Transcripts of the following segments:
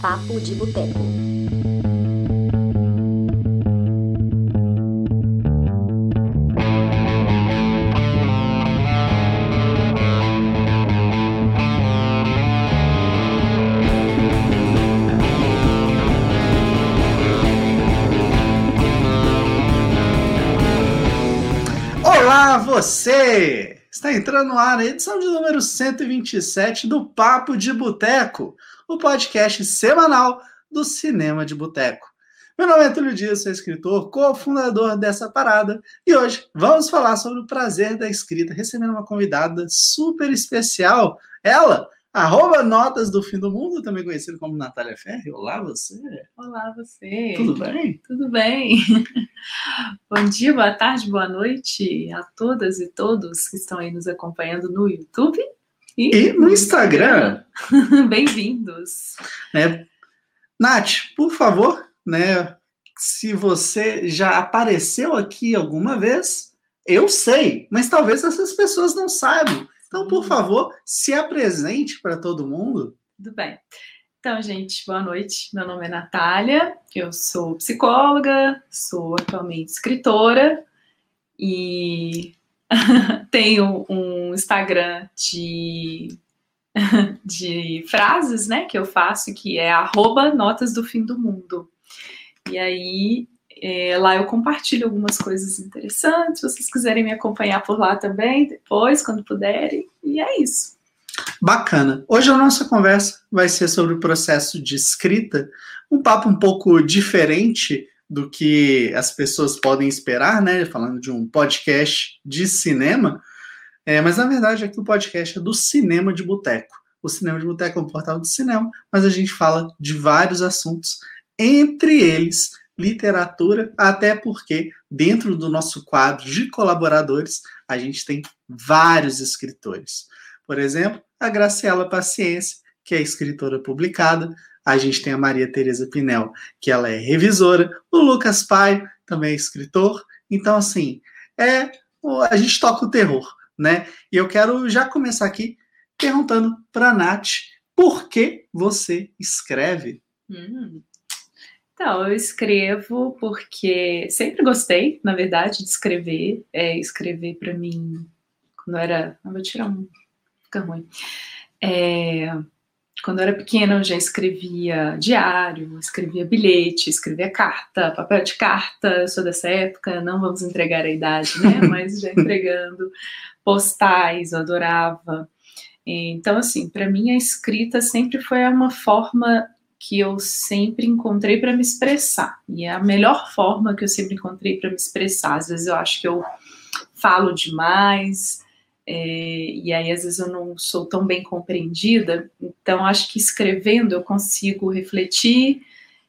Papo de Boteco. Olá, você! Está entrando no ar edição de número 127 do Papo de Boteco, o podcast semanal do Cinema de Boteco. Meu nome é Túlio Dias, sou escritor, cofundador dessa parada, e hoje vamos falar sobre o prazer da escrita, recebendo uma convidada super especial, ela, arroba Notas do Fim do Mundo, também conhecida como Natália Ferri. Olá, você! Olá, você. Tudo bem? Tudo bem? Bom dia, boa tarde, boa noite a todas e todos que estão aí nos acompanhando no YouTube E no Instagram, Bem-vindos. né? Nath, por favor, né? Se você já apareceu aqui alguma vez, eu sei, mas talvez essas pessoas não saibam. Então, por favor, se apresente para todo mundo. Tudo bem. Então, gente, boa noite. Meu nome é Natália, eu sou psicóloga, sou atualmente escritora e tenho um Instagram de, de frases, né, que eu faço, que é arroba notas do fim do mundo. E aí, é, lá eu compartilho algumas coisas interessantes, se vocês quiserem me acompanhar por lá também, depois, quando puderem, e é isso. Bacana. Hoje a nossa conversa vai ser sobre o processo de escrita, um papo um pouco diferente do que as pessoas podem esperar, né? Falando de um podcast de cinema, É, mas na verdade aqui o podcast é do Cinema de Boteco. O Cinema de Boteco é um portal de cinema, mas a gente fala de vários assuntos, entre eles literatura, até porque dentro do nosso quadro de colaboradores a gente tem vários escritores. Por exemplo, a Graciela Paciência, que é escritora publicada. A gente tem a Maria Tereza Pinel, que ela é revisora. O Lucas Pai também é escritor. Então, assim, é a gente toca o terror, né? E eu quero já começar aqui perguntando para a Nath por que você escreve? Hum. Então, eu escrevo porque sempre gostei, na verdade, de escrever. É, escrever para mim, quando era. Eu vou tirar um. Fica ruim. É, quando eu era pequena, eu já escrevia diário, escrevia bilhete, escrevia carta, papel de carta. Eu sou dessa época, não vamos entregar a idade, né? Mas já entregando postais, eu adorava. Então, assim, para mim a escrita sempre foi uma forma que eu sempre encontrei para me expressar. E é a melhor forma que eu sempre encontrei para me expressar. Às vezes eu acho que eu falo demais, é, e aí às vezes eu não sou tão bem compreendida. Então acho que escrevendo eu consigo refletir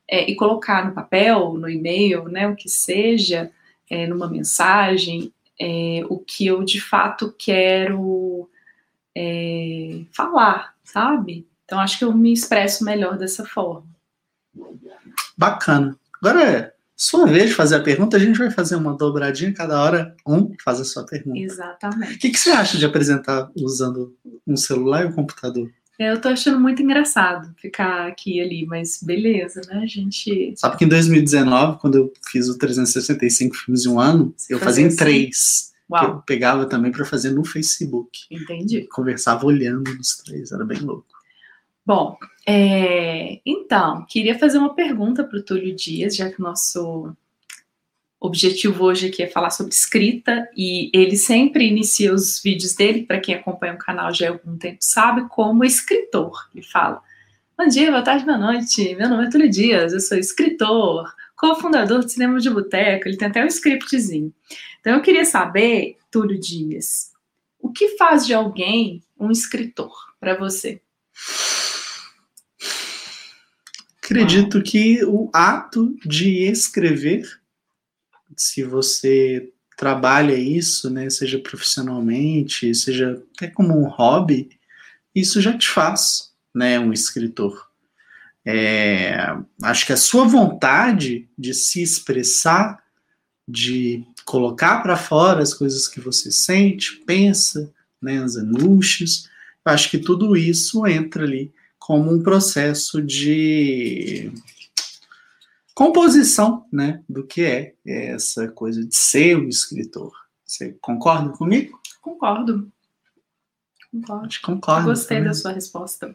é, e colocar no papel, no e-mail, né, o que seja, é, numa mensagem, é, o que eu de fato quero é, falar, sabe? Então acho que eu me expresso melhor dessa forma. Bacana. Agora sua vez de fazer a pergunta, a gente vai fazer uma dobradinha, cada hora um faz a sua pergunta. O Exatamente. que, que você acha de apresentar usando um celular e um computador? Eu tô achando muito engraçado ficar aqui e ali, mas beleza, né? A gente. Sabe que em 2019, quando eu fiz o 365 filmes em um ano, Você eu fazia fazia em assim? três. que Eu Uau, pegava também para fazer no Facebook. entendi. Conversava olhando nos três, era bem louco. Bom, é, então, queria fazer uma pergunta para o Túlio Dias, já que o nosso objetivo hoje aqui é falar sobre escrita, e ele sempre inicia os vídeos dele, para quem acompanha o canal já há algum tempo sabe, como escritor. Ele fala: Bom dia, boa tarde, boa noite. Meu nome é Túlio Dias, eu sou escritor, cofundador do Cinema de Boteco. Ele tem até um scriptzinho. Então, eu queria saber, Túlio Dias, o que faz de alguém um escritor para você? Acredito que o ato de escrever, se você trabalha isso, né, seja profissionalmente, seja até como um hobby, isso já te faz, né, um escritor. É, acho que a sua vontade de se expressar, de colocar para fora as coisas que você sente, pensa, né, as angústias, acho que tudo isso entra ali como um processo de composição, né, do que é essa coisa de ser um escritor. Você concorda comigo? Concordo. Concordo. Concordo. Gostei também. da sua resposta.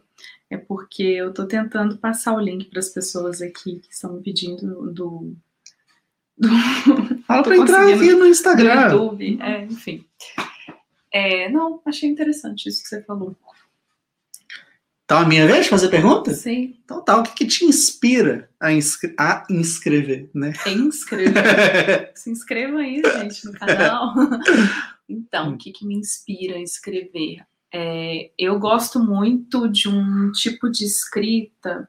É porque eu estou tentando passar o link para as pessoas aqui que estão me pedindo do. do... Fala para entrar aqui no Instagram. No YouTube, é, enfim. É, não, achei interessante isso que você falou. Então, a minha vez de fazer pergunta? Sim. Então tá, o que, que te inspira a, inscre a inscrever, né? Inscrever. Se inscreva aí, gente, no canal. então, o que, que me inspira a escrever? É, eu gosto muito de um tipo de escrita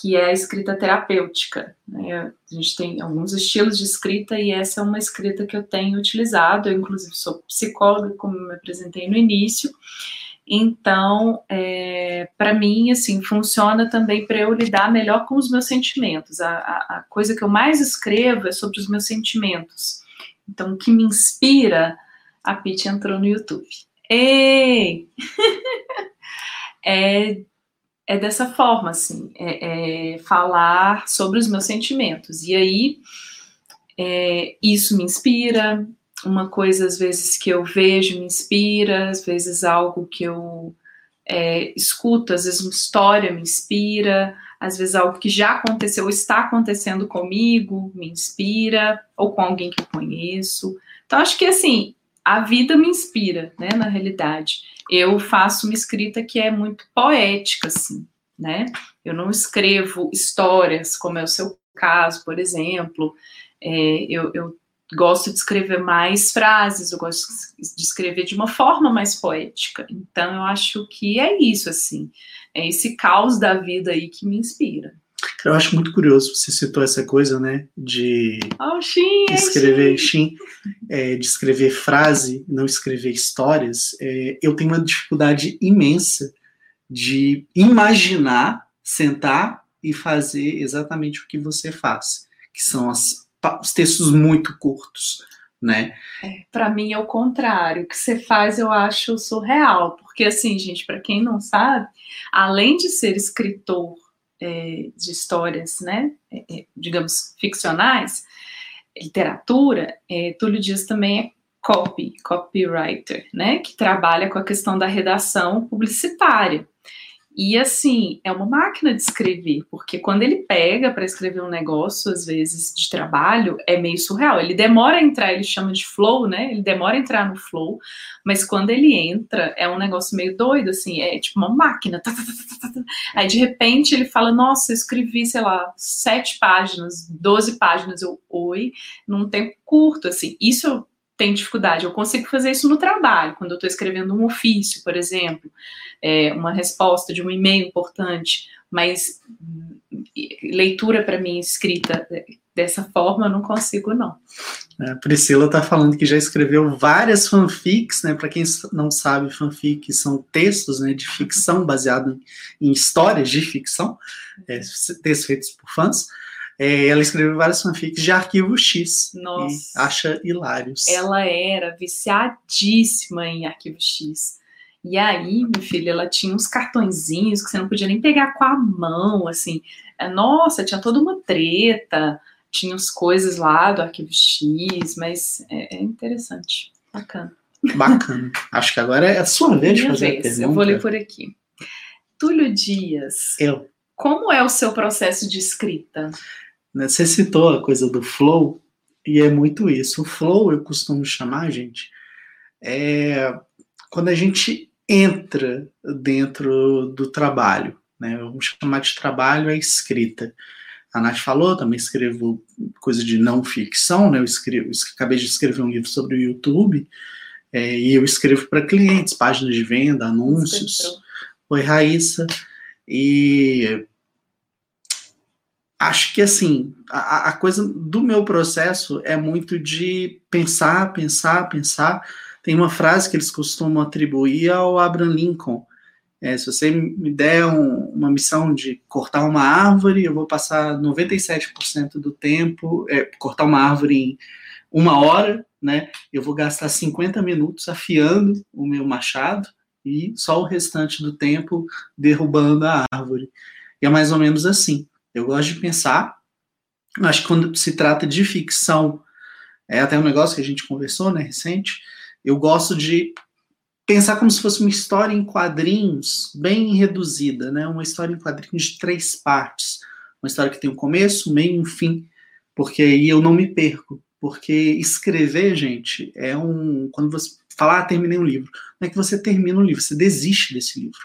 que é a escrita terapêutica. Né? A gente tem alguns estilos de escrita e essa é uma escrita que eu tenho utilizado. Eu, inclusive, sou psicóloga, como me apresentei no início. Então, é, para mim, assim, funciona também para eu lidar melhor com os meus sentimentos. A, a, a, coisa que eu mais escrevo é sobre os meus sentimentos. Então, o que me inspira, a Pete entrou no YouTube. Ei! é, é dessa forma, assim, é, é falar sobre os meus sentimentos. E aí, é, isso me inspira, uma coisa às vezes que eu vejo me inspira, às vezes algo que eu é, escuto, às vezes uma história me inspira, às vezes algo que já aconteceu ou está acontecendo comigo me inspira, ou com alguém que eu conheço. Então, acho que assim, a vida me inspira, né, na realidade. Eu faço uma escrita que é muito poética, assim, né? Eu não escrevo histórias, como é o seu caso, por exemplo. É, eu, eu gosto de escrever mais frases, eu gosto de escrever de uma forma mais poética. Então, eu acho que é isso, assim. É esse caos da vida aí que me inspira. Eu acho muito curioso, você citou essa coisa, né, de oh, sim, é escrever, sim. É, de escrever frase, não escrever histórias. É, eu tenho uma dificuldade imensa de imaginar, sentar e fazer exatamente o que você faz, que são as os textos muito curtos, né? É, para mim é o contrário. O que você faz eu acho surreal, porque assim, gente, para quem não sabe, além de ser escritor é, de histórias, né, é, é digamos ficcionais, literatura, é, Túlio Dias também é copy, copywriter, né, que trabalha com a questão da redação publicitária. E assim, é uma máquina de escrever, porque quando ele pega para escrever um negócio, às vezes de trabalho, é meio surreal. Ele demora a entrar, ele chama de flow, né? Ele demora a entrar no flow, mas quando ele entra, é um negócio meio doido, assim, é tipo uma máquina. Tá, tá, tá, Aí de repente ele fala: Nossa, eu escrevi, sei lá, sete páginas, doze páginas, eu, oi, num tempo curto, assim. Isso tenho dificuldade. Eu consigo fazer isso no trabalho, quando eu estou escrevendo um ofício, por exemplo é, uma resposta de um e-mail importante, mas leitura para mim escrita dessa forma eu não consigo não. A Priscila está falando que já escreveu várias fanfics, né? Para quem não sabe, fanfics são textos, né, de ficção baseado em histórias de ficção, é, textos feitos por fãs. É, ela escreveu várias fanfics de arquivo X. Nossa. acha hilários. Ela era viciadíssima em arquivo X. E aí, meu filho, ela tinha uns cartõezinhos que você não podia nem pegar com a mão, assim. É, nossa, tinha toda uma treta, tinha as coisas lá do arquivo X, mas é, é interessante, bacana. Bacana. Acho que agora é a sua vez de fazer vez. a pergunta. Eu vou ler por aqui. Túlio Dias. Eu. Como é o seu processo de escrita? Né, você citou a coisa do flow, e é muito isso. O flow, eu costumo chamar, gente, é quando a gente entra dentro do trabalho. Né? Vamos chamar de trabalho a escrita. A Nath falou, também escrevo coisa de não ficção, né? Eu escrevo, acabei de escrever um livro sobre o YouTube, é, e eu escrevo para clientes, páginas de venda, anúncios. Oi, Raíssa. E acho que assim, a, a coisa do meu processo é muito de pensar, pensar, pensar tem uma frase que eles costumam atribuir ao Abraham Lincoln. É, se você me der um, uma missão de cortar uma árvore, eu vou passar 97% do tempo, é, cortar uma árvore em uma hora, né? Eu vou gastar 50 minutos afiando o meu machado, e só o restante do tempo derrubando a árvore. E é mais ou menos assim. Eu gosto de pensar, que quando se trata de ficção, é até um negócio que a gente conversou, né, recente, eu gosto de pensar como se fosse uma história em quadrinhos bem reduzida, né? Uma história em quadrinhos de três partes. Uma história que tem um começo, meio e um fim, porque aí eu não me perco. Porque escrever, gente, é um. Quando você falar, ah, terminei um livro, não é que você termina um livro, você desiste desse livro.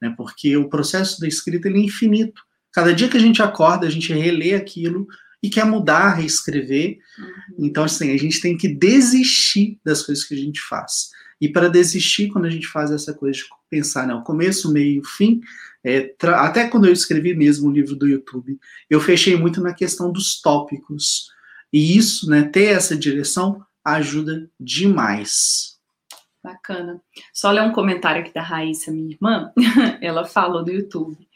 Né? Porque o processo da escrita ele é infinito. Cada dia que a gente acorda, a gente relê aquilo e quer mudar, reescrever. Uhum. Então, assim, a gente tem que desistir das coisas que a gente faz. E para desistir, quando a gente faz essa coisa de pensar, né, o começo, meio fim, é, até quando eu escrevi mesmo o livro do YouTube, eu fechei muito na questão dos tópicos. E isso, né, ter essa direção, ajuda demais. Bacana. Só ler um comentário aqui da Raíssa, minha irmã. Ela falou do YouTube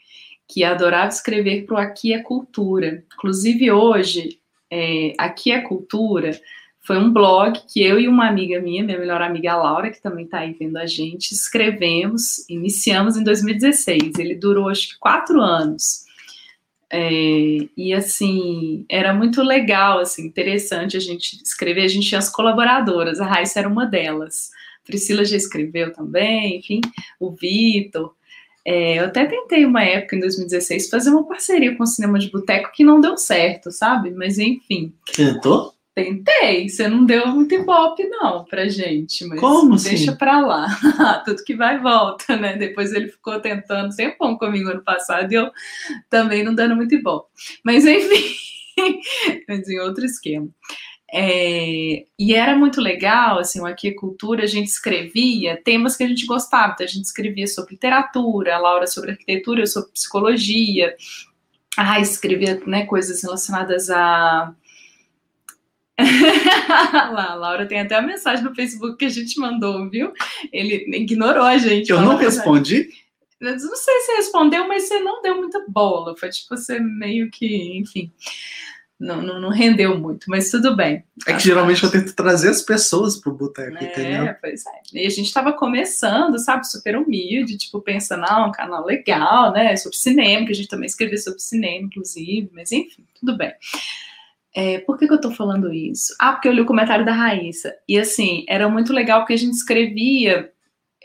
que adorava escrever para o Aqui é Cultura. Inclusive, hoje, é, Aqui é Cultura foi um blog que eu e uma amiga minha, minha melhor amiga Laura, que também está aí vendo a gente, escrevemos, iniciamos em 2016. Ele durou acho que quatro anos. É, e assim, era muito legal, assim, interessante a gente escrever. A gente tinha as colaboradoras, a Raíssa era uma delas. Priscila já escreveu também, enfim, o Vitor. É, eu até tentei uma época, em 2016, fazer uma parceria com o Cinema de Boteco que não deu certo, sabe? Mas enfim. Tentou? Tentei, você não deu muito ibope, não, pra gente. Mas Como deixa assim? pra lá. Tudo que vai volta, né? Depois ele ficou tentando sempre bom comigo ano passado e eu também não dando muito ibope. Mas enfim, mas em outro esquema. É, e era muito legal, assim, o Aqui é Cultura, a gente escrevia temas que a gente gostava, então a gente escrevia sobre literatura, a Laura sobre arquitetura, eu sobre psicologia, ah, escrevia né, coisas relacionadas a Lá, a Laura tem até a mensagem no Facebook que a gente mandou, viu? Ele ignorou a gente. Eu não respondi? Eu não sei se respondeu, mas você não deu muita bola. Foi tipo você meio que, enfim, não, não, não rendeu muito, mas tudo bem. É que geralmente eu tento trazer as pessoas pro boteco, é, entendeu? Pois é. E a gente tava começando, sabe, super humilde, tipo, pensando, ah, um canal legal, né? Sobre cinema, que a gente também escreveu sobre cinema, inclusive, mas enfim, tudo bem. É, por que, que eu tô falando isso? Ah, porque eu li o comentário da Raíssa. E assim, era muito legal porque a gente escrevia.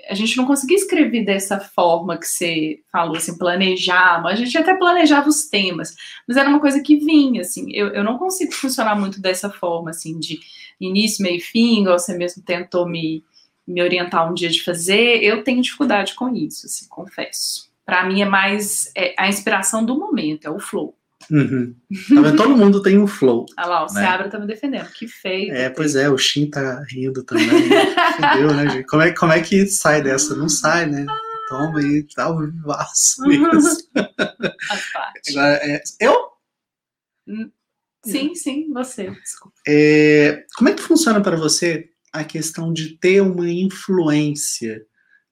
A gente não conseguia escrever dessa forma que você falou, assim, planejar, mas a gente até planejava os temas, mas era uma coisa que vinha, assim, eu, eu não consigo funcionar muito dessa forma, assim, de início, meio fim, igual você mesmo tentou me, me orientar um dia de fazer, eu tenho dificuldade com isso, assim, confesso. Para mim é mais é, a inspiração do momento, é o flow. Uhum. Tá todo mundo tem um flow. Olha lá, o né? Seabra tá me defendendo. Que feio. É, pois é, o Shin tá rindo também. Entendeu, né, gente? Como é, como é que sai dessa? Não sai, né? Toma aí, tá o vivaço mesmo. Agora, é, eu? Sim, sim, você. Desculpa. É, como é que funciona para você a questão de ter uma influência?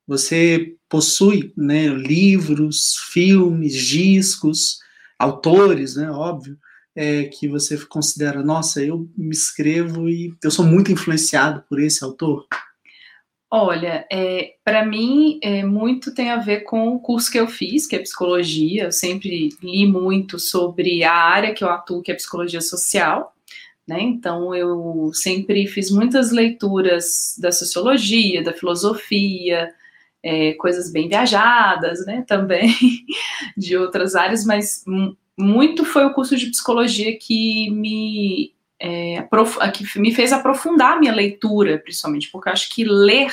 Você possui né, livros, filmes, discos autores, né, óbvio, é, que você considera, nossa, eu me escrevo e eu sou muito influenciado por esse autor? Olha, é, para mim, é, muito tem a ver com o curso que eu fiz, que é psicologia. Eu sempre li muito sobre a área que eu atuo, que é psicologia social. Né? Então, eu sempre fiz muitas leituras da sociologia, da filosofia, é, coisas bem viajadas, né, também, de outras áreas, mas muito foi o curso de psicologia que me, é, que me fez aprofundar a minha leitura, principalmente, porque eu acho que ler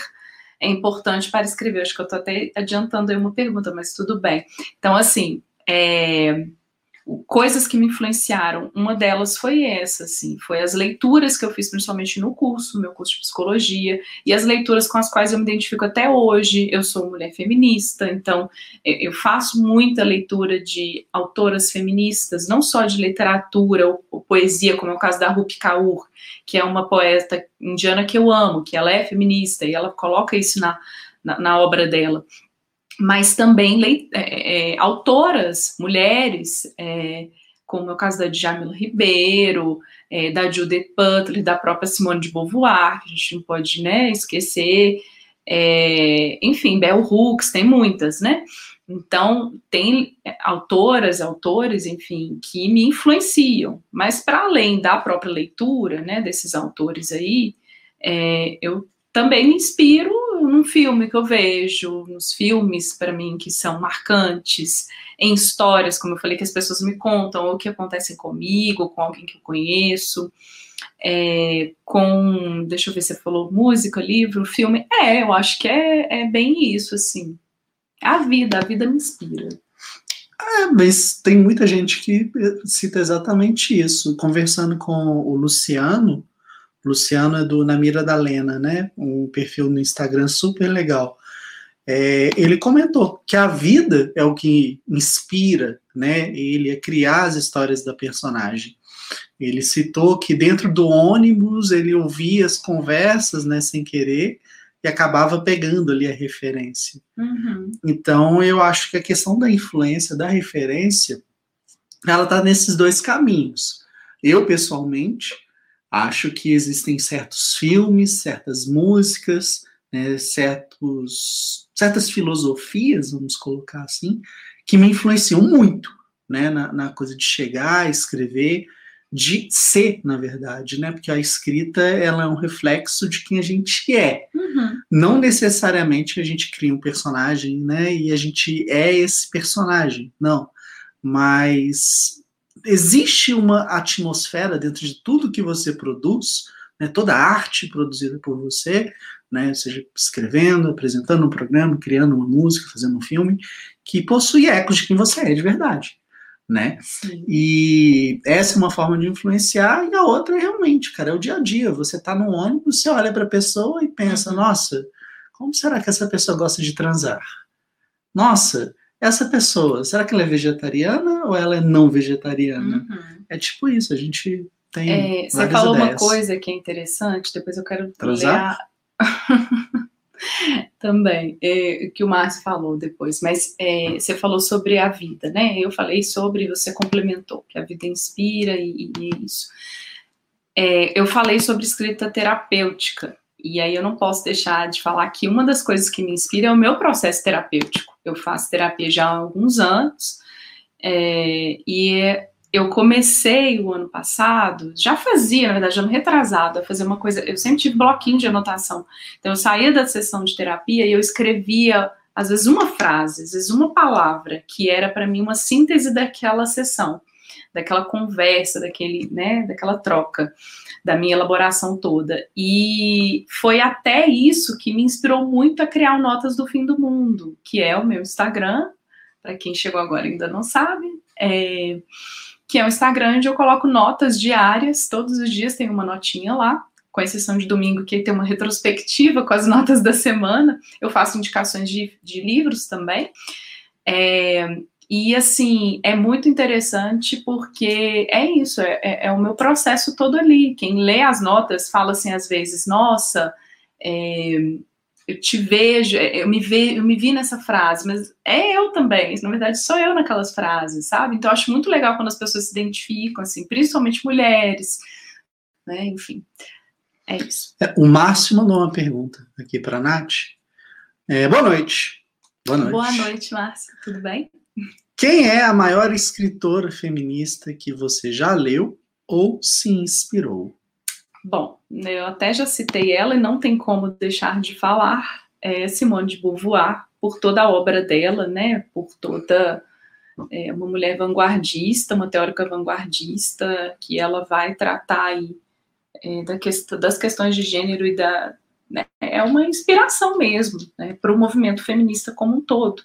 é importante para escrever. Acho que eu estou até adiantando aí uma pergunta, mas tudo bem. Então, assim, é, coisas que me influenciaram, uma delas foi essa, assim, foi as leituras que eu fiz principalmente no curso, meu curso de psicologia, e as leituras com as quais eu me identifico até hoje. Eu sou mulher feminista, então eu faço muita leitura de autoras feministas, não só de literatura ou, ou poesia, como é o caso da Rupi Kaur, que é uma poeta indiana que eu amo, que ela é feminista e ela coloca isso na, na, na obra dela mas também é, é, autoras, mulheres, é, como é o caso da Djamila Ribeiro, é, da Judith Butler, da própria Simone de Beauvoir, que a gente não pode né, esquecer, É, enfim, Bell Hooks, tem muitas, né? Então, tem autoras, autores, enfim, que me influenciam, mas para além da própria leitura, né, desses autores aí, é, eu também me inspiro num filme que eu vejo, nos filmes, para mim, que são marcantes, em histórias, como eu falei, que as pessoas me contam, ou que acontecem comigo, com alguém que eu conheço, é, com, deixa eu ver, você falou música, livro, filme, é, eu acho que é, é bem isso, assim, a vida, a vida me inspira. É, mas tem muita gente que cita exatamente isso. Conversando com o Luciano, Luciano é do Na Mira da Lena, né? Um perfil no Instagram super legal. É, ele comentou que a vida é o que inspira, né? Ele a criar as histórias da personagem. Ele citou que dentro do ônibus ele ouvia as conversas, né, sem querer, e acabava pegando ali a referência. Uhum. Então, eu acho que a questão da influência, da referência, ela está nesses dois caminhos. Eu, pessoalmente, acho que existem certos filmes, certas músicas, né, certos, certas filosofias, vamos colocar assim, que me influenciam muito né, na, na coisa de chegar, escrever, de ser, na verdade, né? Porque a escrita ela é um reflexo de quem a gente é. Uhum. Não necessariamente a gente cria um personagem, né? E a gente é esse personagem, não. Mas existe uma atmosfera dentro de tudo que você produz, né? Toda arte produzida por você, né? Seja escrevendo, apresentando um programa, criando uma música, fazendo um filme, que possui ecos de quem você é de verdade né? Sim. E essa é uma forma de influenciar, e a outra é realmente, cara, é o dia a dia. Você tá no ônibus, você olha para a pessoa e pensa, uhum. nossa, como será que essa pessoa gosta de transar? Nossa, essa pessoa, será que ela é vegetariana ou ela é não vegetariana? Uhum. É tipo isso, a gente tem. É, você falou ideias. uma coisa que é interessante, depois eu quero transar. ler. Também, é, que o Márcio falou depois, mas é, você falou sobre a vida, né? Eu falei sobre, você complementou, que a vida inspira e, e isso. É, eu falei sobre escrita terapêutica, e aí eu não posso deixar de falar que uma das coisas que me inspira é o meu processo terapêutico. Eu faço terapia já há alguns anos, é, e eu comecei o ano passado, já fazia, na verdade, ano retrasado, a fazer uma coisa. Eu sempre tive bloquinho de anotação. Então, eu saía da sessão de terapia e eu escrevia, às vezes, uma frase, às vezes, uma palavra, que era para mim uma síntese daquela sessão, daquela conversa, daquele, né, daquela troca, da minha elaboração toda. E foi até isso que me inspirou muito a criar o Notas do Fim do Mundo, que é o meu Instagram. Para quem chegou agora ainda não sabe, é que é o Instagram, onde eu coloco notas diárias, todos os dias tem uma notinha lá, com exceção de domingo, que tem uma retrospectiva com as notas da semana. Eu faço indicações de, de livros também. É, e assim, é muito interessante porque é isso, é, é, é, o meu processo todo ali. Quem lê as notas fala assim às vezes, nossa, é, eu te vejo, é, eu me, ve, eu me vi nessa frase, mas é eu também, na verdade sou eu naquelas frases, sabe? Então eu acho muito legal quando as pessoas se identificam, assim, principalmente mulheres, né? Enfim, é isso. É, o Márcio mandou uma pergunta aqui para a Nath. É, boa noite. Boa noite. Boa noite, Márcio. Tudo bem? Quem é a maior escritora feminista que você já leu ou se inspirou? Bom, eu até já citei ela e não tem como deixar de falar é Simone de Beauvoir por toda a obra dela, né? Por toda é, uma mulher vanguardista, uma teórica vanguardista que ela vai tratar aí é, da das questões de gênero e da né, é uma inspiração mesmo né, para o movimento feminista como um todo.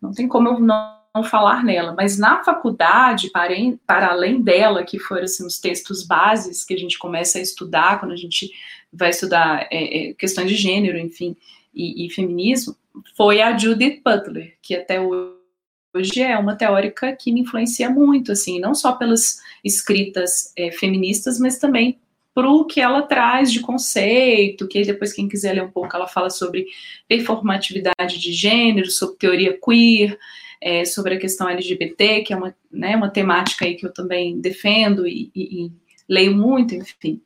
Não tem como eu não falar nela, mas na faculdade, para, em, para além dela, que foram assim, os textos bases que a gente começa a estudar quando a gente vai estudar é, é, questões de gênero, enfim, e, e, feminismo, foi a Judith Butler, que até hoje é uma teórica que me influencia muito, assim, não só pelas escritas é, feministas, mas também para o que ela traz de conceito, que depois quem quiser ler um pouco, ela fala sobre performatividade de gênero, sobre teoria queer, é, sobre a questão LGBT, que é uma, né, uma temática aí que eu também defendo e, e, e leio muito, enfim.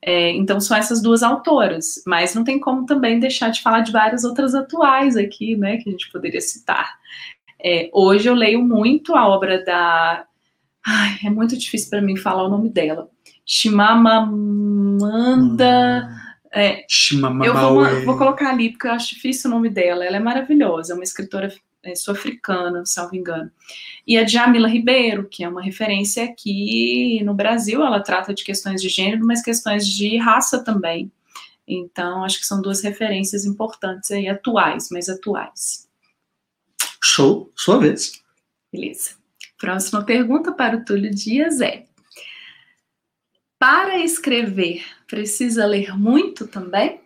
É, então são essas duas autoras, mas não tem como também deixar de falar de várias outras atuais aqui, né, que a gente poderia citar. É, hoje eu leio muito a obra da. Ai, é muito difícil para mim falar o nome dela. Chimamanda. Hum. É, eu vou, vou, colocar ali porque eu acho difícil o nome dela. Ela é maravilhosa, é uma escritora é, sul-africana, salvo engano. E a Jamila Ribeiro, que é uma referência aqui no Brasil, ela trata de questões de gênero, mas questões de raça também. Então, acho que são duas referências importantes aí, atuais, mas atuais. Show, sua vez. Beleza. Próxima pergunta para o Túlio Dias é: Para escrever, precisa ler muito também?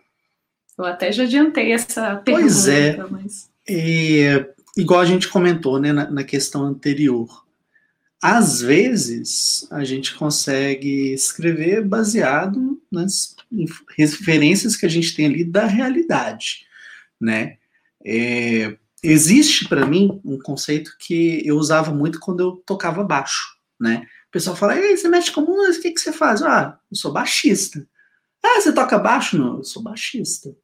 Eu até já adiantei essa pergunta. Pois é. Mas... é igual a gente comentou né, na, na questão anterior. Às vezes, a gente consegue escrever baseado nas referências que a gente tem ali da realidade, né? É, existe para mim um conceito que eu usava muito quando eu tocava baixo, né? O pessoal fala, Ei, você mexe com música, o que, que você faz? Ah, eu sou baixista. Ah, você toca baixo? Não, eu sou baixista.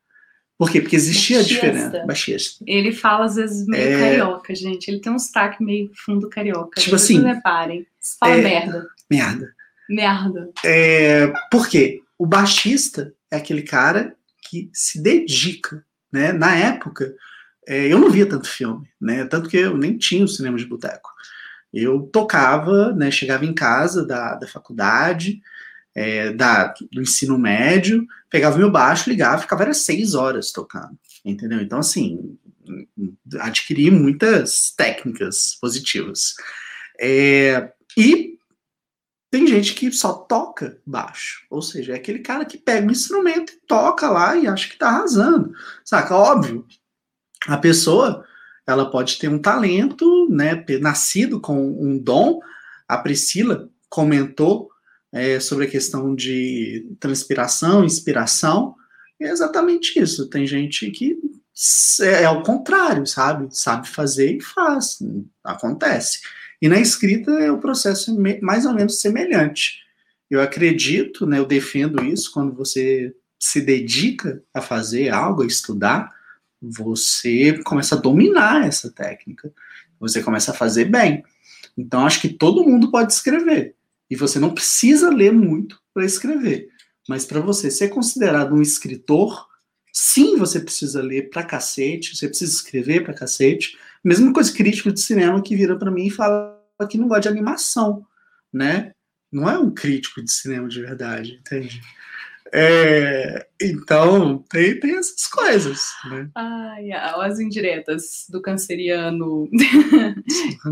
Por quê? Porque existia Baixista. a diferença. Baixista. Ele fala às vezes meio é... carioca, gente. Ele tem um sotaque meio fundo carioca. Tipo assim. Não reparem. Você fala é... merda. Merda. Merda. É... Por quê? O baixista é aquele cara que se dedica, né? Na época, é, eu não via tanto filme, né? Tanto que eu nem tinha o cinema de boteco. Eu tocava, né? Chegava em casa da, da faculdade, é, da, do ensino médio, pegava meu baixo, ligava, ficava era seis horas tocando, entendeu? Então, assim, adquiri muitas técnicas positivas. É, e tem gente que só toca baixo, ou seja, é aquele cara que pega um instrumento e toca lá e acha que tá arrasando, saca? Óbvio, a pessoa, ela pode ter um talento, né, nascido com um dom, a Priscila comentou é, sobre a questão de transpiração, inspiração, é exatamente isso. Tem gente que é, ao contrário, sabe? Sabe fazer e faz, acontece. E na escrita é o processo mais ou menos semelhante. Eu acredito, né, eu defendo isso, quando você se dedica a fazer algo, a estudar, você começa a dominar essa técnica, você começa a fazer bem. Então, acho que todo mundo pode escrever. E você não precisa ler muito para escrever. Mas para você ser considerado um escritor, sim, você precisa ler pra cacete, você precisa escrever pra cacete. Mesma coisa crítico de cinema que vira para mim e fala que não gosta de animação, né? Não é um crítico de cinema de verdade, entende? É, então, tem, tem essas coisas. Né? Ai, as indiretas do canceriano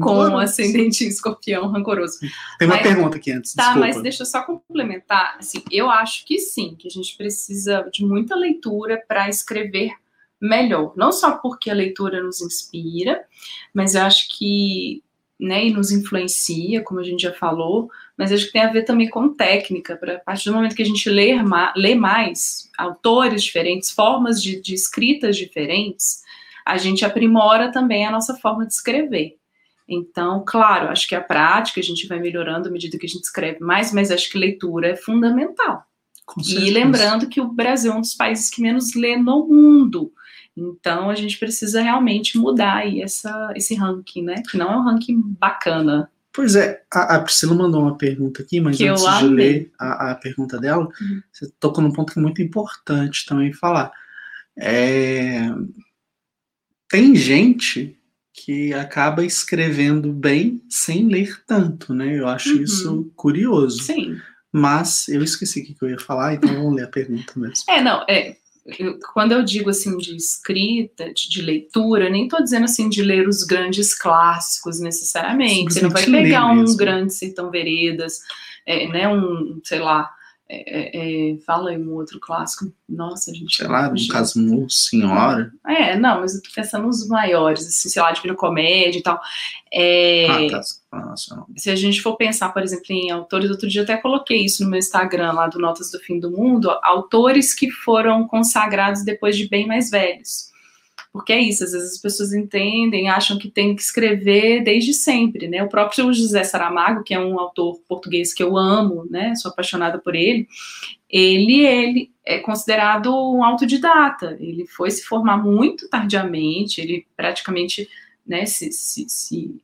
com ascendente escorpião rancoroso. Tem uma mas, pergunta aqui antes. Tá, desculpa. mas deixa eu só complementar. Assim, eu acho que sim, que a gente precisa de muita leitura para escrever melhor. Não só porque a leitura nos inspira, mas eu acho que né, e nos influencia, como a gente já falou, mas acho que tem a ver também com técnica, para a partir do momento que a gente lê, lê mais autores diferentes, formas de, de escritas diferentes, a gente aprimora também a nossa forma de escrever. Então, claro, acho que a prática a gente vai melhorando à medida que a gente escreve mais, mas acho que leitura é fundamental. E lembrando que o Brasil é um dos países que menos lê no mundo. Então a gente precisa realmente mudar aí essa, esse ranking, né? Que não é um ranking bacana. Pois é, a, a Priscila mandou uma pergunta aqui, mas que antes de ler a, a, pergunta dela, uhum. você tocou num ponto que é muito importante também falar. É, tem gente que acaba escrevendo bem sem ler tanto, né? Eu acho uhum. isso curioso. Sim. Mas eu esqueci o que eu ia falar, então vamos ler a pergunta mesmo. É, não, é, eu, quando eu digo assim de escrita, de, de leitura, nem estou dizendo assim de ler os grandes clássicos necessariamente. Você não vai pegar um mesmo. grande Sertão Veredas, é, né, um, sei lá, é, é, é, fala aí um outro clássico. Nossa, gente. Sei lá, no Casmurro, Senhora. É, não, mas eu tô pensando nos maiores, assim, sei lá, de comédia e tal. É, ah, tá. Nossa, se a gente for pensar, por exemplo, em autores, outro dia até coloquei isso no meu Instagram, lá do Notas do Fim do Mundo, autores que foram consagrados depois de bem mais velhos. Porque é isso, às vezes as pessoas entendem, acham que tem que escrever desde sempre, né? O próprio José Saramago, que é um autor português que eu amo, né? Sou apaixonada por ele. Ele, ele é considerado um autodidata. Ele foi se formar muito tardiamente, ele praticamente, né, se, se, se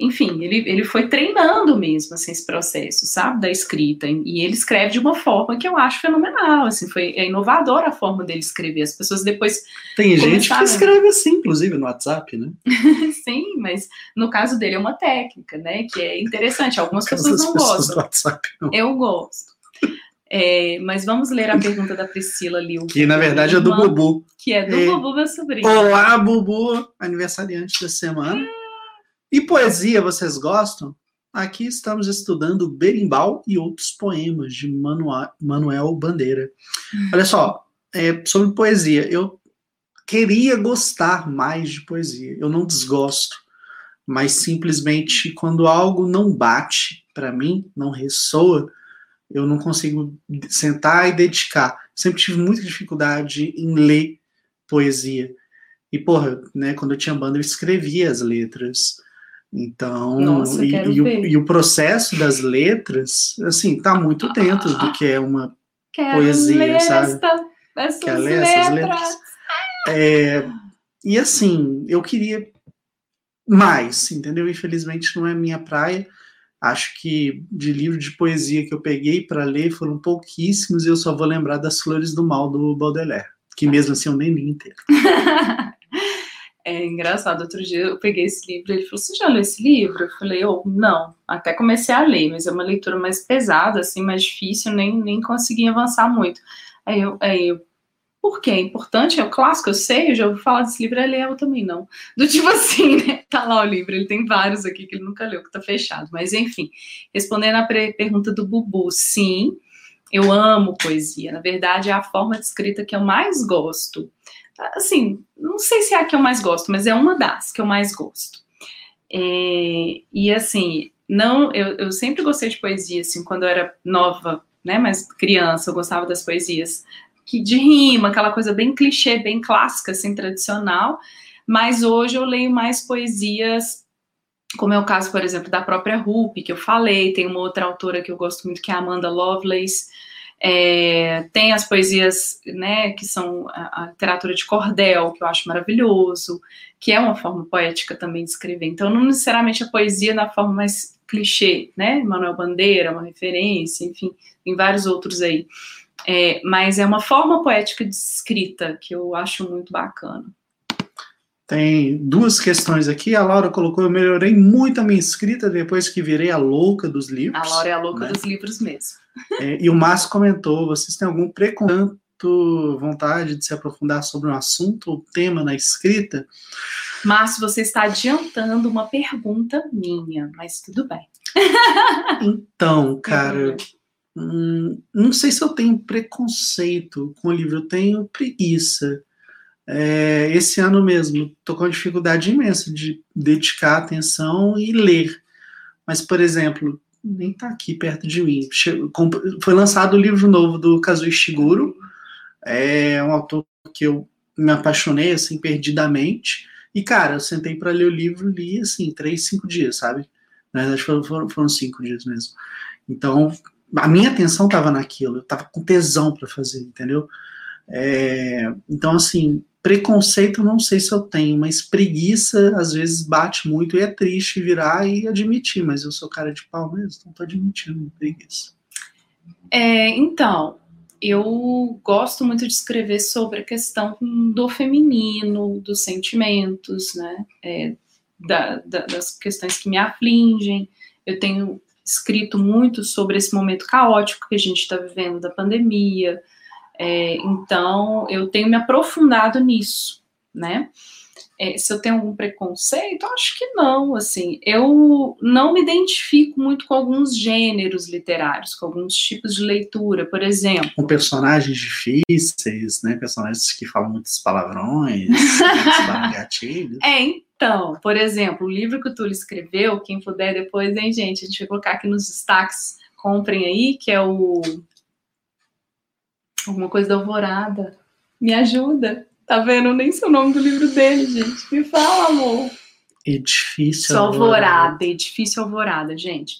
enfim, ele, ele foi treinando mesmo, assim, esse processo, sabe, da escrita, e ele escreve de uma forma que eu acho fenomenal, assim, foi é inovadora a forma dele escrever, as pessoas depois... Tem gente que escreve assim, inclusive, no WhatsApp, né? Sim, mas no caso dele é uma técnica, né, que é interessante, algumas pessoas não pessoas gostam. WhatsApp, não. Eu gosto. É, mas vamos ler a pergunta da Priscila ali. Que na verdade é do Bubu. Que é do é. Bubu, meu sobrinho. Olá, Bubu, aniversariante da semana. E poesia, vocês gostam? Aqui estamos estudando Berimbau e outros poemas de Manuel Bandeira. Uhum. Olha só, é, sobre poesia, eu queria gostar mais de poesia. Eu não desgosto, mas simplesmente quando algo não bate para mim, não ressoa, eu não consigo sentar e dedicar. Sempre tive muita dificuldade em ler poesia. E, porra, né, quando eu tinha banda, eu escrevia as letras. Então, Nossa, e, e, o, e, o, processo das letras, assim, tá muito dentro ah, do que é uma poesia, ler sabe? Esta, Quer ler letras. essas letras? É, e assim, eu queria mais, entendeu? Infelizmente não é minha praia. Acho que de livro de poesia que eu peguei para ler foram pouquíssimos e eu só vou lembrar das Flores do Mal do Baudelaire, que mesmo assim eu nem li inteiro. É engraçado, outro dia eu peguei esse livro, ele falou, você já leu esse livro? Eu falei, oh, não, até comecei a ler, mas é uma leitura mais pesada, assim, mais difícil, nem, nem consegui avançar muito. Aí eu, aí eu por quê? É importante, é o clássico, eu sei, eu já ouvi falar desse livro, é eu também não. Do tipo assim, né? Tá lá o livro, ele tem vários aqui que ele nunca leu, que tá fechado. Mas enfim, respondendo a pergunta do Bubu, sim, eu amo poesia. Na verdade, é a forma de escrita que eu mais gosto assim, não sei se é a que eu mais gosto, mas é uma das que eu mais gosto. É, e assim, não, eu, eu sempre gostei de poesia, assim, quando eu era nova, né, mas criança, eu gostava das poesias que de rima, aquela coisa bem clichê, bem clássica, assim, tradicional, mas hoje eu leio mais poesias, como é o caso, por exemplo, da própria Rupi, que eu falei, tem uma outra autora que eu gosto muito, que é a Amanda Lovelace, é, tem as poesias, né, que são a, a, literatura de cordel, que eu acho maravilhoso, que é uma forma poética também de escrever. Então, não necessariamente a poesia na forma mais clichê, né, Manuel Bandeira, uma referência, enfim, tem vários outros aí. É, mas é uma forma poética de escrita que eu acho muito bacana. Tem duas questões aqui. A Laura colocou: eu melhorei muito a minha escrita depois que virei a louca dos livros. A Laura é a louca né? dos livros mesmo. É, e o Márcio comentou: vocês têm algum preconceito, vontade de se aprofundar sobre um assunto ou tema na escrita? Márcio, você está adiantando uma pergunta minha, mas tudo bem. Então, cara, hum, não sei se eu tenho preconceito com o livro, eu tenho preguiça. É, esse ano mesmo, estou com uma dificuldade imensa de dedicar atenção e ler. Mas, por exemplo, nem está aqui perto de mim. Foi lançado o livro novo do Kazuo Ishiguro, é um autor que eu me apaixonei, assim, perdidamente. E, cara, eu sentei para ler o livro li, assim, três, cinco dias, sabe? Na verdade, foram, foram cinco dias mesmo. Então, a minha atenção estava naquilo, eu estava com tesão para fazer, entendeu? É, então, assim, Preconceito não sei se eu tenho, mas preguiça às vezes bate muito e é triste virar e admitir, mas eu sou cara de pau mesmo, então tô admitindo preguiça. É, então, eu gosto muito de escrever sobre a questão do feminino, dos sentimentos, né? É, da, da, das questões que me afligem. Eu tenho escrito muito sobre esse momento caótico que a gente está vivendo da pandemia, é, então, eu tenho me aprofundado nisso, né? É, se eu tenho algum preconceito, acho que não, assim, eu não me identifico muito com alguns gêneros literários, com alguns tipos de leitura, por exemplo. Com personagens difíceis, né, personagens que falam muitos palavrões, muitos gatilhos. É, então, por exemplo, o livro que o Túlio escreveu, quem puder depois, hein, gente, a gente vai colocar aqui nos destaques, comprem aí, que é o Alguma coisa da alvorada. Me ajuda. Tá vendo? Eu nem sei o nome do livro dele, gente. Me fala, amor. Edifício Alvorada. Edifício Alvorada, gente.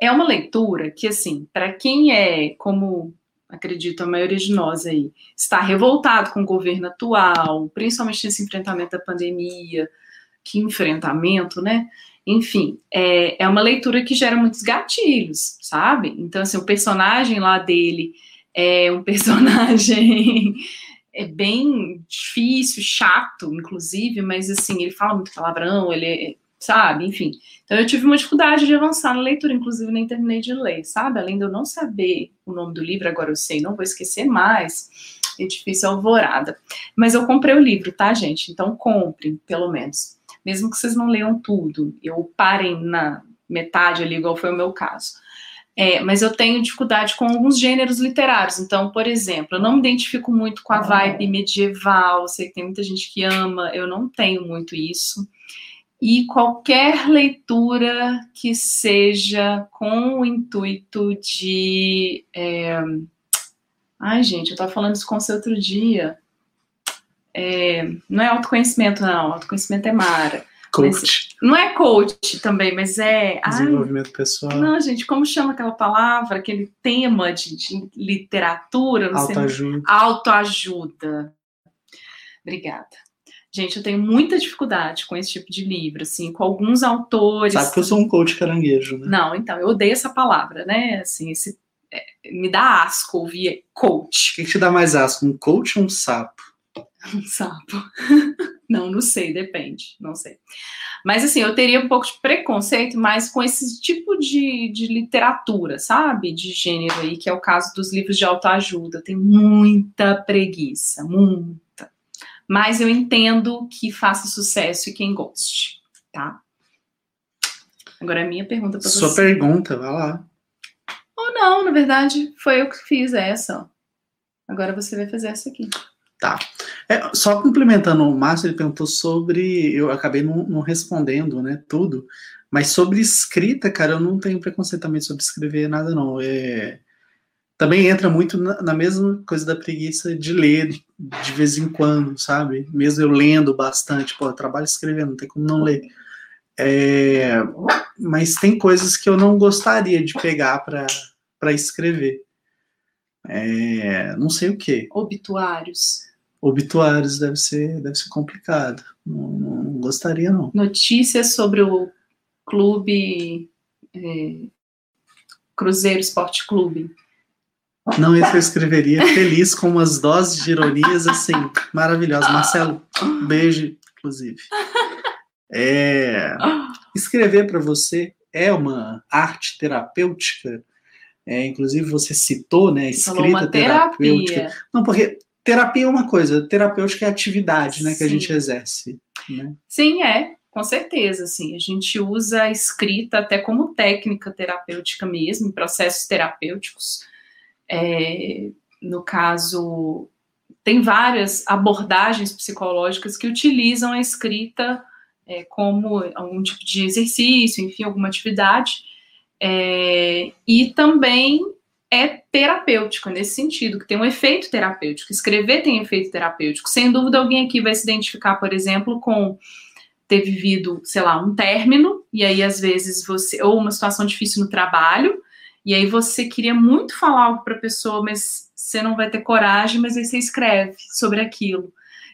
É uma leitura que, assim, para quem é, como acredito a maioria de nós aí, está revoltado com o governo atual, principalmente nesse enfrentamento da pandemia, que enfrentamento, né? Enfim, é, é uma leitura que gera muitos gatilhos, sabe? Então, assim, o personagem lá dele é um personagem é bem difícil, chato, inclusive, mas assim, ele fala muito palavrão, ele é, sabe, enfim. Então eu tive uma dificuldade de avançar na leitura, inclusive nem terminei de ler, sabe? Além de eu não saber o nome do livro, agora eu sei, não vou esquecer mais. Edifício Alvorada. Mas eu comprei o livro, tá, gente? Então comprem, pelo menos. Mesmo que vocês não leiam tudo, eu parem na metade ali, igual foi o meu caso. É, mas eu tenho dificuldade com alguns gêneros literários. Então, por exemplo, eu não me identifico muito com a vibe medieval. Sei que tem muita gente que ama, eu não tenho muito isso. E qualquer leitura que seja com o intuito de. É... Ai, gente, eu estava falando isso com você outro dia. É... Não é autoconhecimento, não. Autoconhecimento é Mara Coach. Não é coach também, mas é. Desenvolvimento ai, pessoal. Não, gente, como chama aquela palavra, aquele tema de, de literatura? Autoajuda. Autoajuda. Obrigada. Gente, eu tenho muita dificuldade com esse tipo de livro, assim, com alguns autores. Sabe que eu sou um coach caranguejo, né? Não, então, eu odeio essa palavra, né? Assim, esse, é, me dá asco ouvir coach. O que, que te dá mais asco, um coach ou um sapo? Um sapo. Não, não sei, depende, não sei. Mas assim, eu teria um pouco de preconceito, mas com esse tipo de, de literatura, sabe? De gênero aí, que é o caso dos livros de autoajuda. Tenho muita preguiça, muita. Mas eu entendo que faça sucesso e quem goste, tá? Agora a minha pergunta para você. Sua pergunta, vai lá. Ou não, na verdade, foi eu que fiz essa. Agora você vai fazer essa aqui. Tá. É, só complementando o Márcio, ele perguntou sobre. Eu acabei não, não, respondendo, né? Tudo. Mas sobre escrita, cara, eu não tenho preconceito sobre escrever nada, não. É, também entra muito na, na, mesma coisa da preguiça de ler de vez em quando, sabe? Mesmo eu lendo bastante, pô, eu trabalho escrevendo, não tem como não ler. É, mas tem coisas que eu não gostaria de pegar para escrever. É, não sei o que. Obituários. Obituários deve ser, deve ser complicado. Não, não gostaria, não. Notícias sobre o clube é, Cruzeiro Esporte Clube. Não, isso eu escreveria feliz com umas doses de ironias assim, maravilhosas. Marcelo, um beijo, inclusive. É, escrever para você é uma arte terapêutica é, inclusive, você citou, né, escrita terapêutica. Não, porque terapia é uma coisa, terapêutica é a atividade, né, que Sim. a gente exerce. Né? Sim, é, com certeza, sim. A gente usa a escrita até como técnica terapêutica mesmo, em processos terapêuticos. É, no caso, tem várias abordagens psicológicas que utilizam a escrita é, como algum tipo de exercício, enfim, alguma atividade é, e também é terapêutico nesse sentido, que tem um efeito terapêutico. Escrever tem efeito terapêutico. Sem dúvida, alguém aqui vai se identificar, por exemplo, com ter vivido, sei lá, um término, e aí às vezes você, ou uma situação difícil no trabalho, e aí você queria muito falar algo para a pessoa, mas você não vai ter coragem, mas aí você escreve sobre aquilo.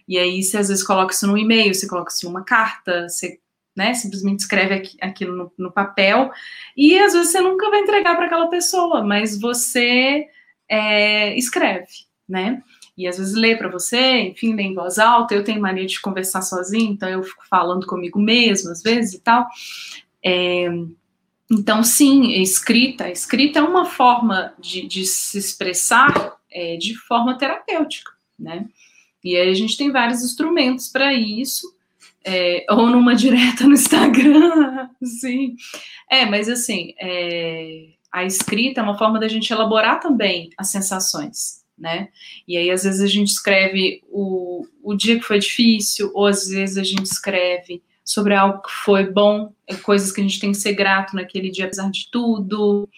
E aí você às vezes coloca isso no e-mail, você coloca isso em uma carta, você né? Simplesmente escreve aquilo no, no, papel e às vezes você nunca vai entregar para aquela pessoa, mas você é, escreve, né? E às vezes lê para você, enfim, lê em voz alta. Eu tenho mania de conversar sozinho, então eu fico falando comigo mesmo às vezes e tal. É, então, sim, escrita. Escrita é uma forma de, de se expressar é, de forma terapêutica, né? E aí a gente tem vários instrumentos para isso é, ou numa direta no Instagram, sim. É, mas assim, é, a escrita é uma forma da gente elaborar também as sensações, né? E aí, às vezes, a gente escreve o, o dia que foi difícil, ou às vezes a gente escreve sobre algo que foi bom, é, coisas que a gente tem que ser grato naquele dia, apesar de tudo.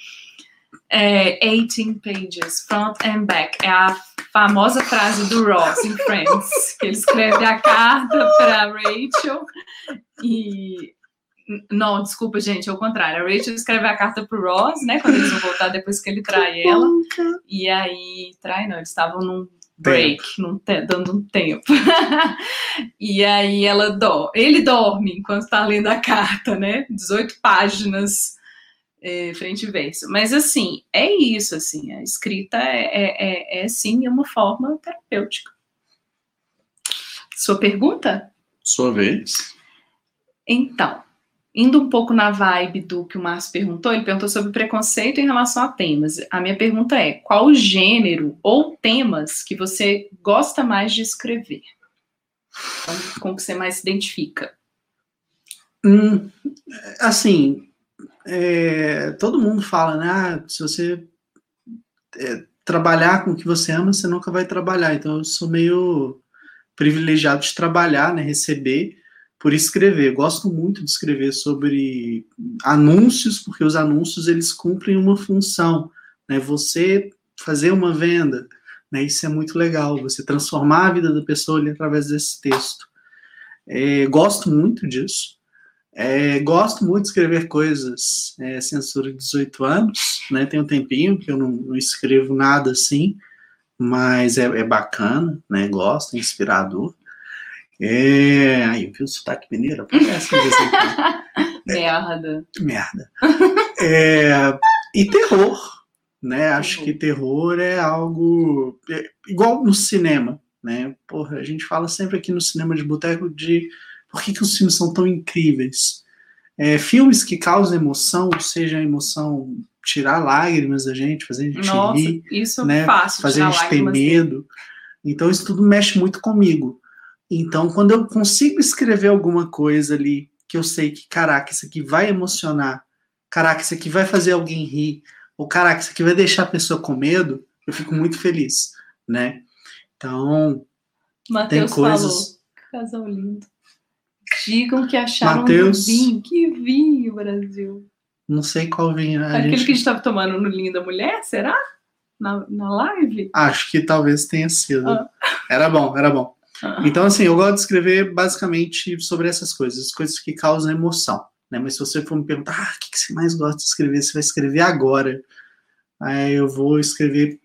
É, 18 pages, front and back, é a famosa frase do Ross em Friends, que ele escreve a carta para Rachel e não, desculpa, gente, é o contrário. A Rachel escreve a carta pro Ross, né? Quando eles vão voltar depois que ele trai ela. E aí, trai não, eles estavam num break, num dando um tempo. e aí ela dorme. Ele dorme enquanto tá lendo a carta, né? 18 páginas é, frente e verso. Mas assim, é isso, assim, a escrita é, é, é, é sim uma forma terapêutica. Sua pergunta? Sua vez. Então, indo um pouco na vibe do que o Márcio perguntou, ele perguntou sobre preconceito em relação a temas. A minha pergunta é: qual o gênero ou temas que você gosta mais de escrever? Com que você mais se identifica? Hum, assim, é, todo mundo fala, né? Ah, se você é, trabalhar com o que você ama, você nunca vai trabalhar. Então, eu sou meio privilegiado de trabalhar, né? Receber por escrever. Gosto muito de escrever sobre anúncios, porque os anúncios eles cumprem uma função, né? Você fazer uma venda, né? Isso é muito legal. Você transformar a vida da pessoa ali através desse texto. É, gosto muito disso. É, gosto muito de escrever coisas é, censura de 18 anos, né? Tem um tempinho que eu não, não escrevo nada assim, mas é, é, bacana, né? Gosto, é inspirador. É. Aí, viu o sotaque mineiro? Aparece Merda. Merda. É, e terror, né? Acho que terror é algo. É, igual no cinema, né? Porra, a gente fala sempre aqui no cinema de boteco de por que, que os filmes são tão incríveis. É, filmes que causam emoção, seja emoção tirar lágrimas da gente, fazer a gente Nossa, rir, isso é né? fácil. fazer a gente ter medo. Então isso tudo mexe muito comigo. Então, quando eu consigo escrever alguma coisa ali que eu sei que, caraca, isso aqui vai emocionar, caraca, isso aqui vai fazer alguém rir, ou caraca, isso aqui vai deixar a pessoa com medo, eu fico muito feliz, né? Então, Mateus tem coisas. Falou. Casal lindo. Digam que acharam Mateus... vinho. Que vinho, Brasil. Não sei qual vinho. Aquele gente... que a gente estava tomando no Linda Mulher, será? Na, na live? Acho que talvez tenha sido. Ah. Era bom, era bom. Então, assim, eu gosto de escrever basicamente sobre essas coisas, coisas que causam emoção. Né? Mas se você for me perguntar, ah, o que você mais gosta de escrever, você vai escrever agora. Aí eu vou escrever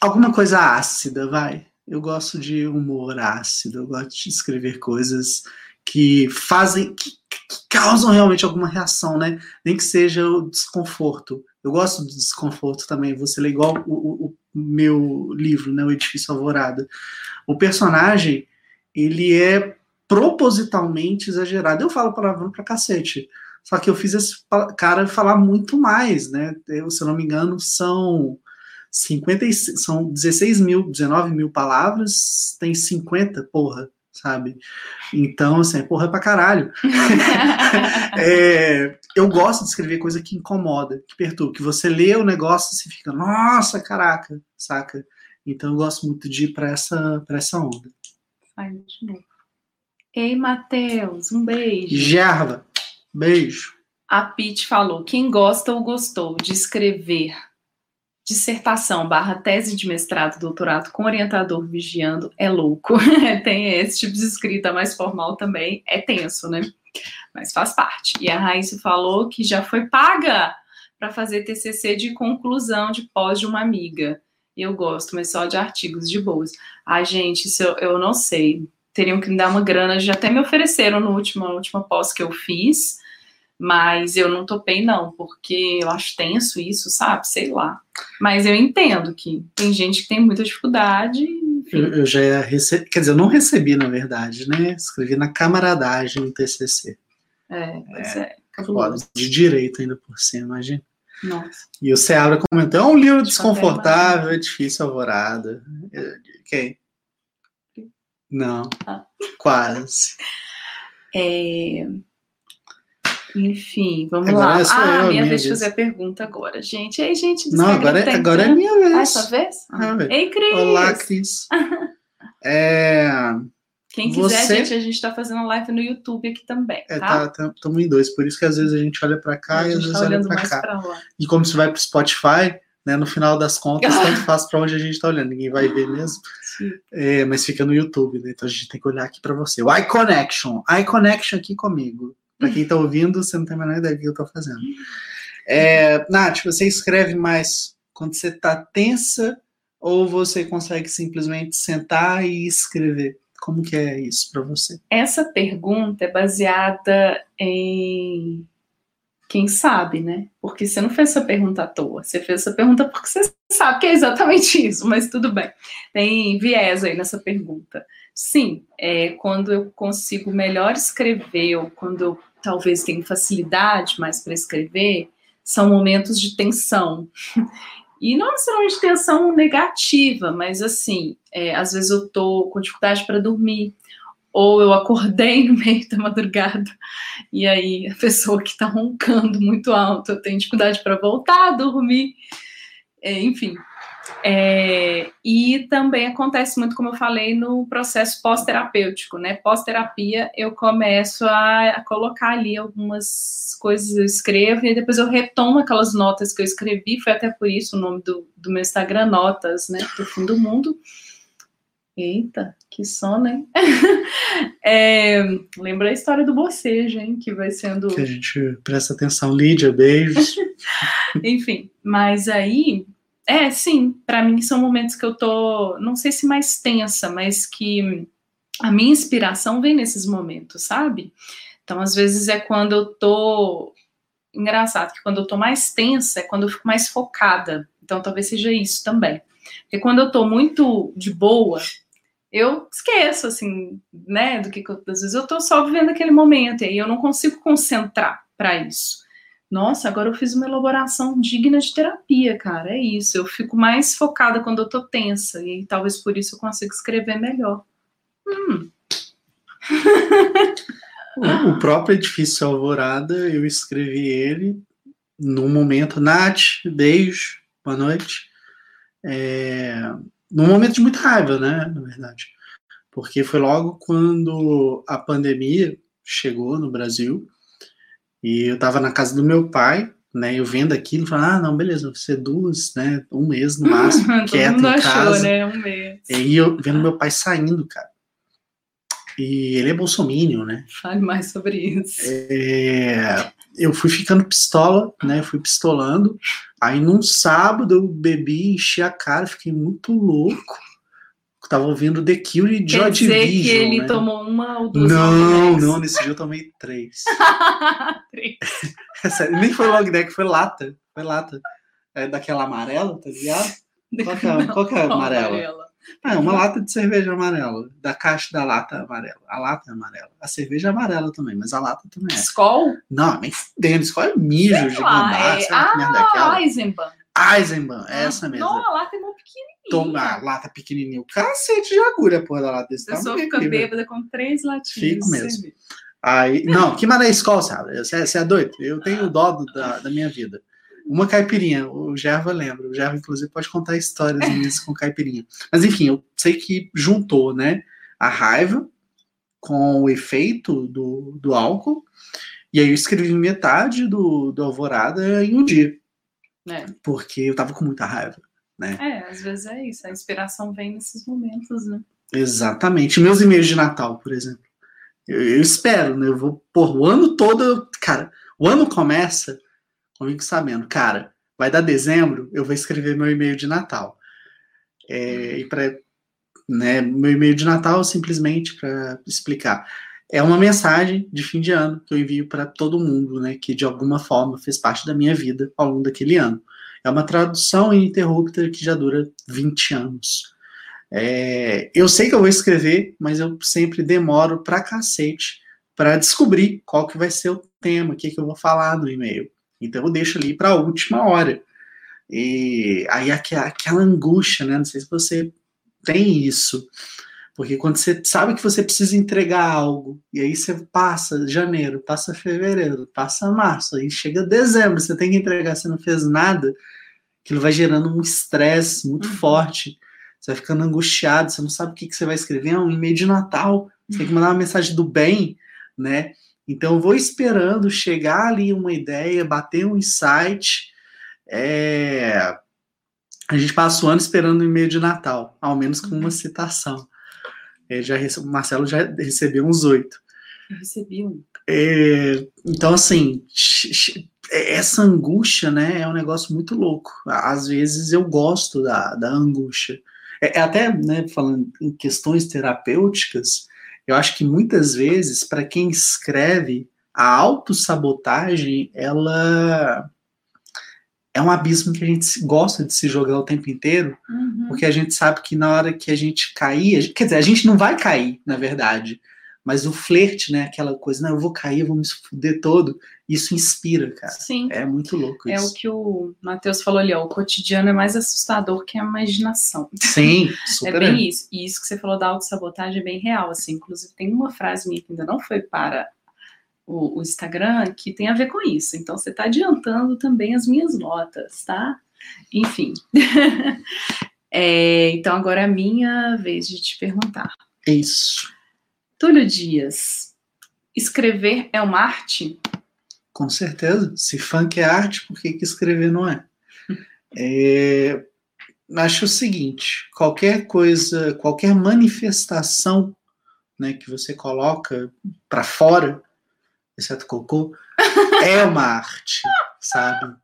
alguma coisa ácida, vai. Eu gosto de humor ácido, eu gosto de escrever coisas que fazem, que, que causam realmente alguma reação, né? Nem que seja o desconforto. Eu gosto do desconforto também. Você lê igual o, o, meu livro, né, O Edifício Alvorada o personagem, ele é propositalmente exagerado. Eu falo palavrão pra cacete. Só que eu fiz esse cara falar muito mais, né? Eu, se eu não me engano, são 50, são 16 mil, 19 mil palavras, tem 50, porra, sabe? Então, assim, é porra pra caralho. é, eu gosto de escrever coisa que incomoda, que perturba, que você lê o negócio e você fica, nossa, caraca, saca? Então eu gosto muito de ir para essa, essa onda. Ai, de novo. Ei, Matheus, um beijo. Gerva, beijo. A Pete falou: quem gosta ou gostou de escrever dissertação barra tese de mestrado, doutorado com orientador vigiando é louco. Tem esse tipo de escrita mais formal também, é tenso, né? Mas faz parte. E a Raíssa falou que já foi paga para fazer TCC de conclusão de pós de uma amiga eu gosto, mas só de artigos de boas. Ai, gente, isso eu, eu não sei. Teriam que me dar uma grana, já até me ofereceram no último, na última pós que eu fiz, mas eu não topei, não, porque eu acho tenso isso, sabe? Sei lá. Mas eu entendo que tem gente que tem muita dificuldade. Eu, eu, já recebi, quer dizer, eu não recebi, na verdade, né? Escrevi na camaradagem no TCC. É, pois é. é de direito ainda por cima, imagina. Nossa. E o Seabra comentou: é um livro desconfortável, é difícil, alvorada. Quem? Não. Ah. Quase. É... Enfim, vamos agora lá. ah, eu, minha, vez de fazer a pergunta agora, gente. Ei, gente, Não, agora, é, agora é minha vez. Ah, essa vez? Ah. Ei, Cris. Olá, Cris. é... Quem quiser, Você... gente, a gente está fazendo live no YouTube aqui também. É, tá? Estamos tá, em dois, por isso que às vezes a gente olha para cá e às vezes tá olha para cá. Pra e como você vai para o Spotify, né? No final das contas, tanto faz para onde a gente está olhando, ninguém vai ver mesmo. É, mas fica no YouTube, né? Então a gente tem que olhar aqui para você. O iConnection, iConnection aqui comigo. Para quem está ouvindo, você não tem a menor ideia do que eu estou fazendo. É, Nath, você escreve mais quando você está tensa ou você consegue simplesmente sentar e escrever? Como que é isso para você? Essa pergunta é baseada em quem sabe, né? Porque você não fez essa pergunta à toa. Você fez essa pergunta porque você sabe que é exatamente isso, mas tudo bem. Tem viés aí nessa pergunta. Sim, é, quando eu consigo melhor escrever, ou quando eu talvez tenho facilidade mais para escrever, são momentos de tensão. E não necessariamente tensão negativa, mas assim, é, às vezes eu tô com dificuldade para dormir, ou eu acordei no meio da madrugada e aí a pessoa que está roncando muito alto, eu tenho dificuldade para voltar a dormir, é, enfim. É, e também acontece muito, como eu falei, no processo pós-terapêutico, né? Pós-terapia, eu começo a, a, colocar ali algumas coisas, eu escrevo e depois eu retomo aquelas notas que eu escrevi. Foi até por isso o nome do, do meu Instagram, Notas, né? Do fim do mundo. Eita, que sono, hein? é, lembra a história do bocejo, hein? Que vai sendo. Que a gente presta atenção, Lídia, beijos. Enfim, mas aí. É, sim, para mim são momentos que eu tô, não sei se mais tensa, mas que a minha inspiração vem nesses momentos, sabe? Então, às vezes é quando eu tô. Engraçado, que quando eu tô mais tensa é quando eu fico mais focada. Então, talvez seja isso também. Porque quando eu tô muito de boa, eu esqueço, assim, né, do que, às vezes eu tô só vivendo aquele momento, e aí eu não consigo concentrar para isso. Nossa, agora eu fiz uma elaboração digna de terapia, cara, é isso. Eu fico mais focada quando eu tô tensa, e talvez por isso eu consiga escrever melhor. Hum. o próprio Edifício Alvorada, eu escrevi ele num momento, Nath, beijo, boa noite. É, num momento de muita raiva, né, na verdade. Porque foi logo quando a pandemia chegou no Brasil e eu estava na casa do meu pai, né, eu vendo aquilo, falando, ah, não, beleza, vai ser duas, né, um mês no máximo, quieto em casa. Achou, né, um mês. E eu vendo meu pai saindo, cara. E ele é bolsominion, né? Fale mais sobre isso. É, eu fui ficando pistola, né? Fui pistolando. Aí num sábado eu bebi, enchi a cara, fiquei muito louco. Tava ouvindo The Cure e Joy Division. Quer dizer que ele né? tomou uma ou duas Não, não, nesse dia eu tomei três. três. É nem foi long neck, foi lata. Foi lata. É daquela amarela, tá ligado? Qual que é, qual que é amarela? amarela? É, uma lata de cerveja amarela, da caixa da lata amarela. A lata é amarela. A cerveja é amarela também, mas a lata também é. Skol? Não, nem fudendo. Skol é mijo de gambá. É... Ah, Eisenbahn. Eisenbahn, é essa mesmo. Não, a lata é muito pequenininha. Toma, a lata pequenininha. Cacete de agulha, porra, da lata desse tamanho. A pessoa fica bêbada com três latinhas. Fico mesmo. Aí, não, que mané escola, sabe? Você, você é doido? Eu tenho dó da, da minha vida. Uma caipirinha, o Gerva lembra. O Gerva, inclusive, pode contar histórias minhas com caipirinha. Mas, enfim, eu sei que juntou, né? A raiva com o efeito do, do álcool. E aí eu escrevi metade do, do Alvorada em um dia. É. Porque eu tava com muita raiva, né? É, às vezes é isso. A inspiração vem nesses momentos, né? Exatamente. Meus e-mails de Natal, por exemplo. Eu, eu espero, né? Eu vou, por o ano todo, cara, o ano começa comigo sabendo, cara, vai dar dezembro, eu vou escrever meu e-mail de Natal. É, e para né, meu e-mail de Natal, simplesmente para explicar, é uma mensagem de fim de ano que eu envio para todo mundo, né, que de alguma forma fez parte da minha vida ao longo daquele ano. É uma tradução ininterrupta que já dura 20 anos. É, eu sei que eu vou escrever, mas eu sempre demoro pra cacete para descobrir qual que vai ser o tema, o que, que eu vou falar no e-mail. Então eu deixo ali para a última hora. E aí aquela, aquela angústia, né? Não sei se você tem isso. Porque quando você sabe que você precisa entregar algo, e aí você passa janeiro, passa fevereiro, passa março, aí chega dezembro, você tem que entregar, você não fez nada, aquilo vai gerando um estresse muito uhum. forte. Você vai ficando angustiado, você não sabe o que, que você vai escrever, é um e-mail de Natal, você tem que mandar uma mensagem do bem, né? Então, eu vou esperando chegar ali uma ideia, bater um insight, é, a gente passa o ano esperando o e-mail de Natal, ao menos com uma citação. É, já rece... O Marcelo já recebeu uns oito. Eu recebi um. É, então, assim, essa angústia, né, é um negócio muito louco. Às vezes eu gosto da, da angústia. É, é até, né, falando em questões terapêuticas, eu acho que muitas vezes, para quem escreve, a autossabotagem, ela é um abismo que a gente gosta de se jogar o tempo inteiro, uhum. porque a gente sabe que na hora que a gente cair, quer dizer, a gente não vai cair, na verdade, mas o flerte, né, aquela coisa, não, eu vou cair, eu vou me fuder todo, isso inspira, cara. Sim. É muito louco é isso. É o que o Matheus falou ali, ó, o cotidiano é mais assustador que a imaginação. Sim, super. é bem isso. E isso que você falou da autossabotagem é bem real, assim, inclusive tem uma frase minha que ainda não foi para o, o Instagram que tem a ver com isso. Então você está adiantando também as minhas notas, tá? Enfim. é, então agora é a minha vez de te perguntar. Isso. Túlio Dias, escrever é uma arte? Com certeza. Se funk é arte, por que, que escrever não é? é? Acho o seguinte: qualquer coisa, qualquer manifestação né, que você coloca para fora, exceto cocô, é uma arte, sabe?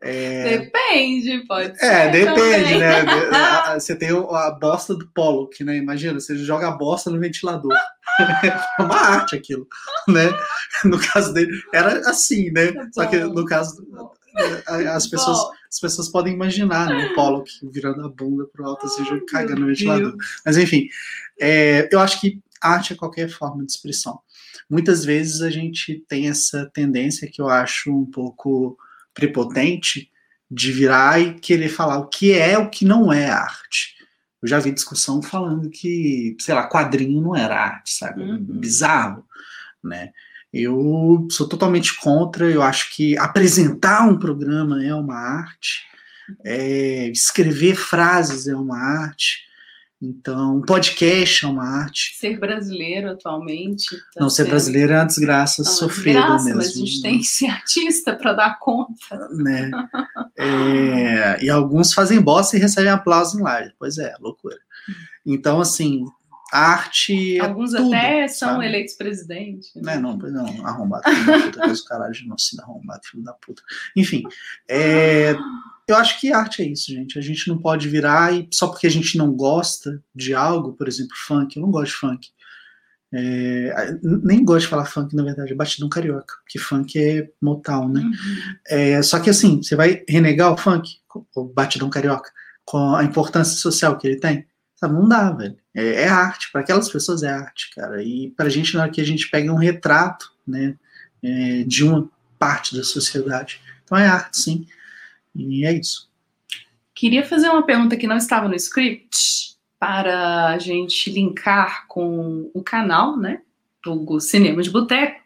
É... Depende, pode ser. É, depende, também. né? Você tem a bosta do Pollock, né? Imagina, você joga a bosta no ventilador. É uma arte aquilo, né? No caso dele, era assim, né? Tá Só que no caso, as pessoas, as pessoas podem imaginar, né? O Pollock virando a bunda pro alto, assim, cagando no ventilador. Mas enfim, é, eu acho que arte é qualquer forma de expressão. Muitas vezes a gente tem essa tendência que eu acho um pouco prepotente de virar e querer falar o que é o que não é arte. Eu já vi discussão falando que, sei lá, quadrinho não era arte, sabe? Uhum. Bizarro, né? Eu sou totalmente contra, eu acho que apresentar um programa é uma arte, é, escrever frases é uma arte, então, podcast é uma arte. Ser brasileiro atualmente. Tá não, ser brasileiro é uma desgraça não, sofrida desgraça, mesmo. Mas a gente tem que ser artista para dar conta. Né? É, e alguns fazem bosta e recebem aplauso em live. Pois é, loucura. Então, assim, arte. É alguns é tudo, até são sabe? eleitos presidente. Né? Não, pois não, arrombado, filho da puta, coisa caralho, genocida, arrombado, filho da puta. Enfim, é. Eu acho que arte é isso, gente. A gente não pode virar e só porque a gente não gosta de algo, por exemplo, funk, eu não gosto de funk. É, nem gosto de falar funk, na verdade, é batidão carioca, porque funk é motal, né? Uhum. É, só que assim, você vai renegar o funk, o batidão carioca, com a importância social que ele tem? Sabe, não dá, velho. É, é arte, para aquelas pessoas é arte, cara. E pra gente, na hora que a gente pega um retrato, né, é, de uma parte da sociedade, então é arte, sim. E é isso. Queria fazer uma pergunta que não estava no script para a gente linkar com o canal, né, do Cinema de Boteco,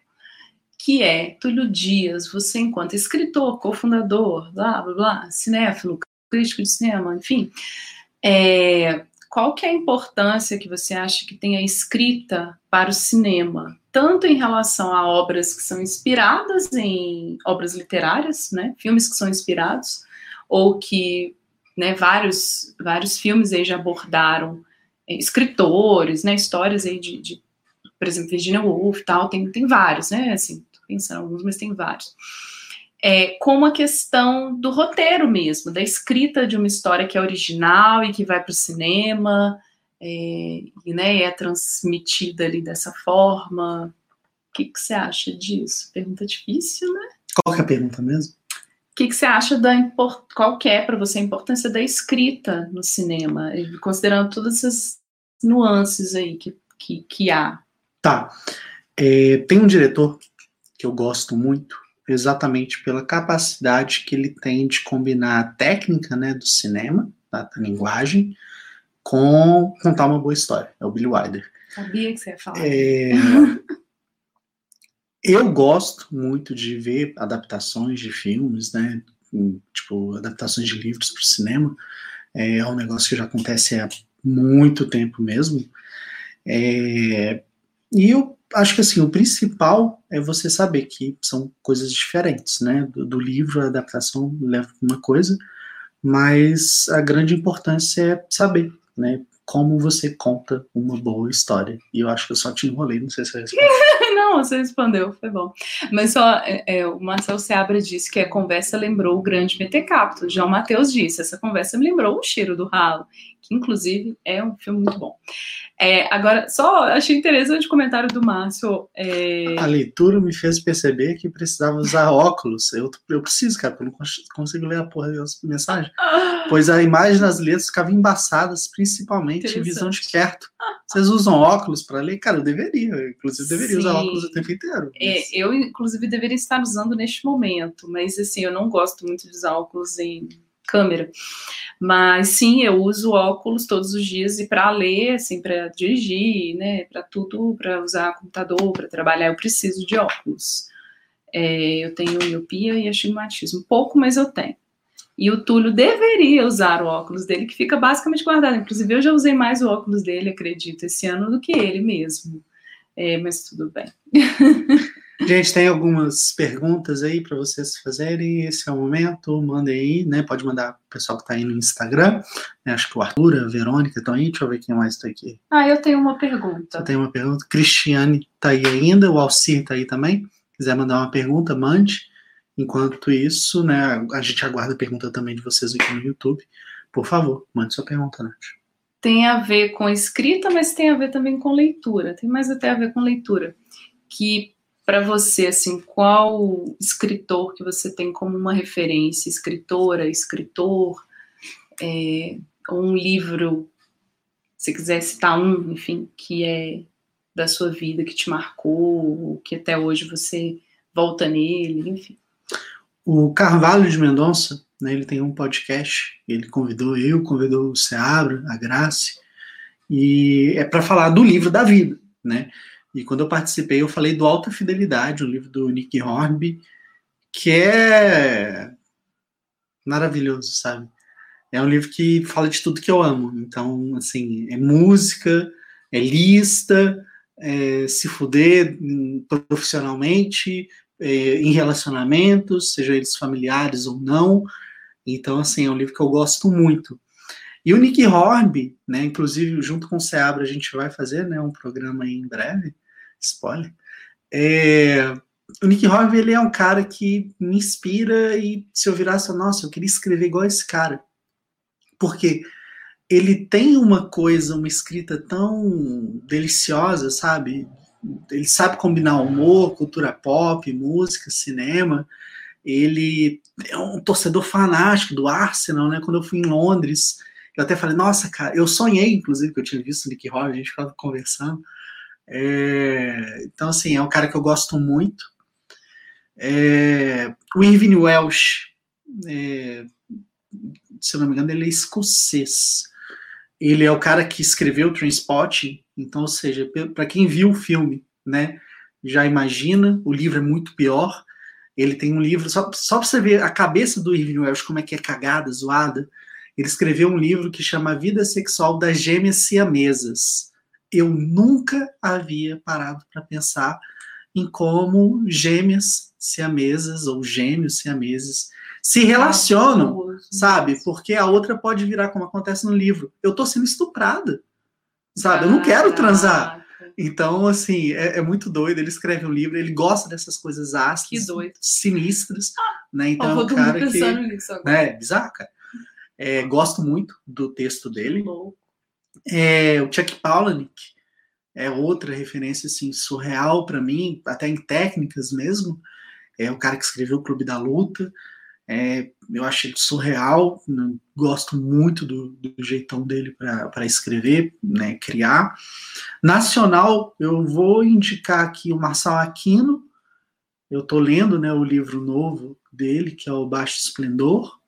que é Túlio Dias, você enquanto escritor, cofundador, blá, blá, blá, cinéfilo, crítico de cinema, enfim, é, qual que é a importância que você acha que tem a escrita para o cinema? Tanto em relação a obras que são inspiradas em obras literárias, né, filmes que são inspirados, ou que né, vários, vários filmes aí já abordaram é, escritores, né, histórias aí de, de, por exemplo, Virginia Woolf tal, tem, tem vários, né, assim, tô pensando alguns, mas tem vários é, como a questão do roteiro mesmo, da escrita de uma história que é original e que vai para o cinema, é, e né, é transmitida ali dessa forma. O que, que você acha disso? Pergunta difícil, né? Qual que é a pergunta mesmo? O que, que você acha da qual que é para você a importância da escrita no cinema, considerando todas essas nuances aí que, que, que há? Tá. É, tem um diretor que eu gosto muito, exatamente pela capacidade que ele tem de combinar a técnica né, do cinema, da, da linguagem, com contar uma boa história. É o Billy Wilder. Sabia que você ia falar. É... eu gosto muito de ver adaptações de filmes, né? Tipo, adaptações de livros para o cinema. É um negócio que já acontece há muito tempo mesmo. É... E eu acho que assim, o principal é você saber que são coisas diferentes, né? Do, do livro, a adaptação leva uma coisa, mas a grande importância é saber, né? Como você conta uma boa história. E eu acho que eu só te enrolei, não sei se eu respondi. Não, você respondeu, foi bom. Mas só, é, é, o Marcel Seabra disse que a conversa lembrou o grande Metecapto. João Mateus disse, essa conversa me lembrou o cheiro do ralo, que inclusive é um filme muito bom. É, agora, só achei interessante o comentário do Márcio. É... A leitura me fez perceber que precisava usar óculos. Eu, eu preciso, cara, porque eu não consigo ler a porra das mensagens. Ah. Pois a imagem das letras ficava embaçadas, principalmente em visão de perto. Vocês usam óculos para ler? Cara, eu deveria. Eu, inclusive, deveria Sim. usar óculos o tempo inteiro. Mas... É, eu, inclusive, deveria estar usando neste momento, mas assim, eu não gosto muito de usar óculos em câmera. Mas sim, eu uso óculos todos os dias e para ler, assim, para dirigir, né, para tudo, para usar computador, para trabalhar, eu preciso de óculos. É, eu tenho miopia e astigmatismo, pouco, mas eu tenho. E o Túlio deveria usar o óculos dele, que fica basicamente guardado. Inclusive, eu já usei mais o óculos dele, acredito, esse ano do que ele mesmo. É, mas tudo bem. Gente, tem algumas perguntas aí para vocês fazerem. Esse é o momento, mandem aí, né? Pode mandar o pessoal que está aí no Instagram. Né? Acho que o Arthur, a Verônica estão aí. Deixa eu ver quem mais está aqui. Ah, eu tenho uma pergunta. Você tem uma pergunta? Cristiane está aí ainda, o Alcir está aí também. Quiser mandar uma pergunta, mande. Enquanto isso, né, a gente aguarda a pergunta também de vocês aqui no YouTube. Por favor, mande sua pergunta, Nath. Tem a ver com escrita, mas tem a ver também com leitura. Tem mais até a ver com leitura. Que para você, assim, qual escritor que você tem como uma referência, escritora, escritor, é, ou um livro, se quiser citar um, enfim, que é da sua vida, que te marcou, que até hoje você volta nele, enfim. O Carvalho de Mendonça, né, ele tem um podcast, ele convidou eu, convidou o Seabra, a Grace, e é para falar do livro da vida, né? E quando eu participei, eu falei do Alta Fidelidade, um livro do Nick Hornby, que é maravilhoso, sabe? É um livro que fala de tudo que eu amo. Então, assim, é música, é lista, é se fuder profissionalmente, é, em relacionamentos, sejam eles familiares ou não. Então, assim, é um livro que eu gosto muito. E o Nick Hornby, né, inclusive junto com o Seabra a gente vai fazer né, um programa em breve, spoiler. É, o Nick Hornby, ele é um cara que me inspira e se eu virasse, nossa, eu queria escrever igual esse cara. Porque ele tem uma coisa, uma escrita tão deliciosa, sabe? Ele sabe combinar humor, cultura pop, música, cinema. Ele é um torcedor fanático do Arsenal, né? Quando eu fui em Londres, eu até falei, nossa, cara, eu sonhei, inclusive, que eu tinha visto o Nick Hornby, a gente ficava conversando. É, então, assim, é um cara que eu gosto muito. É, o Irving Welsh, é, se eu não me engano, ele é escocês. Ele é o cara que escreveu o Transpotting, então, ou seja, para quem viu o filme, né, já imagina, o livro é muito pior. Ele tem um livro, só, só para você ver a cabeça do Irving Welsh, como é que é cagada, zoada. Ele escreveu um livro que chama Vida Sexual das Gêmeas Siamesas eu nunca havia parado para pensar em como gêmeas siamesas ou gêmeos siameses se relacionam, ah, sabe? Porque a outra pode virar, como acontece no livro, eu tô sendo estuprada, sabe? Eu não quero transar. Então, assim, é, é, muito doido. Ele escreve um livro, ele gosta dessas coisas ácidas, sinistras, né? Então, é um cara que. Nisso agora. Né, bizarro, cara. É, gosto muito do texto dele. É, o Chuck Palahniuk é outra referência assim surreal para mim, até em técnicas mesmo. É o cara que escreveu o Clube da Luta. É, eu achei surreal, né? gosto muito do, do jeitão dele para escrever, né, criar. Nacional, eu vou indicar aqui o Marçal Aquino. Eu estou lendo né, o livro novo dele, que é o Baixo Esplendor.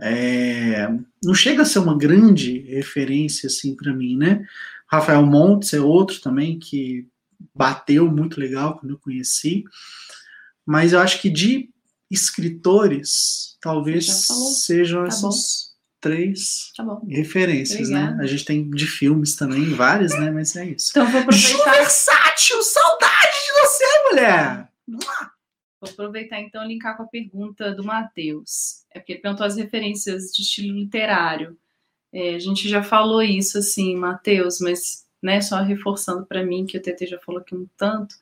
É, não chega a ser uma grande referência assim para mim, né? Rafael Montes é outro também que bateu muito legal quando eu conheci. Mas eu acho que de escritores, talvez sejam tá essas bom. três tá referências, né? Obrigada. né? A gente tem de filmes também, várias, né? Mas é isso. Então vou aproveitar. Ju Versátil, saudade de você, mulher! Vou aproveitar então e linkar com a pergunta do Matheus. É porque ele perguntou as referências de estilo literário. É, a gente já falou isso, assim, Matheus, mas né, só reforçando para mim, que o TT já falou aqui um tanto,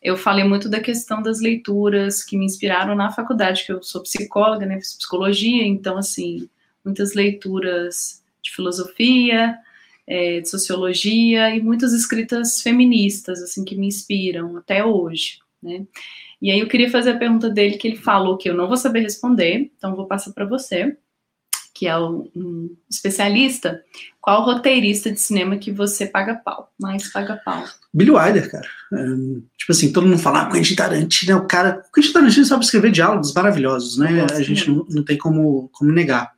eu falei muito da questão das leituras que me inspiraram na faculdade, que eu sou psicóloga, né, fiz psicologia, então, assim, muitas leituras de filosofia, é, de sociologia e muitas escritas feministas, assim, que me inspiram até hoje, né. E aí eu queria fazer a pergunta dele, que ele falou que eu não vou saber responder, então vou passar para você, que é um especialista. Qual roteirista de cinema que você paga pau, mais paga pau? Billy Wilder, cara. É, tipo assim, todo mundo fala, ah, Quentin Tarantino, o cara... O Quentin Tarantino sabe escrever diálogos maravilhosos, né? A gente não, não, tem como, como negar,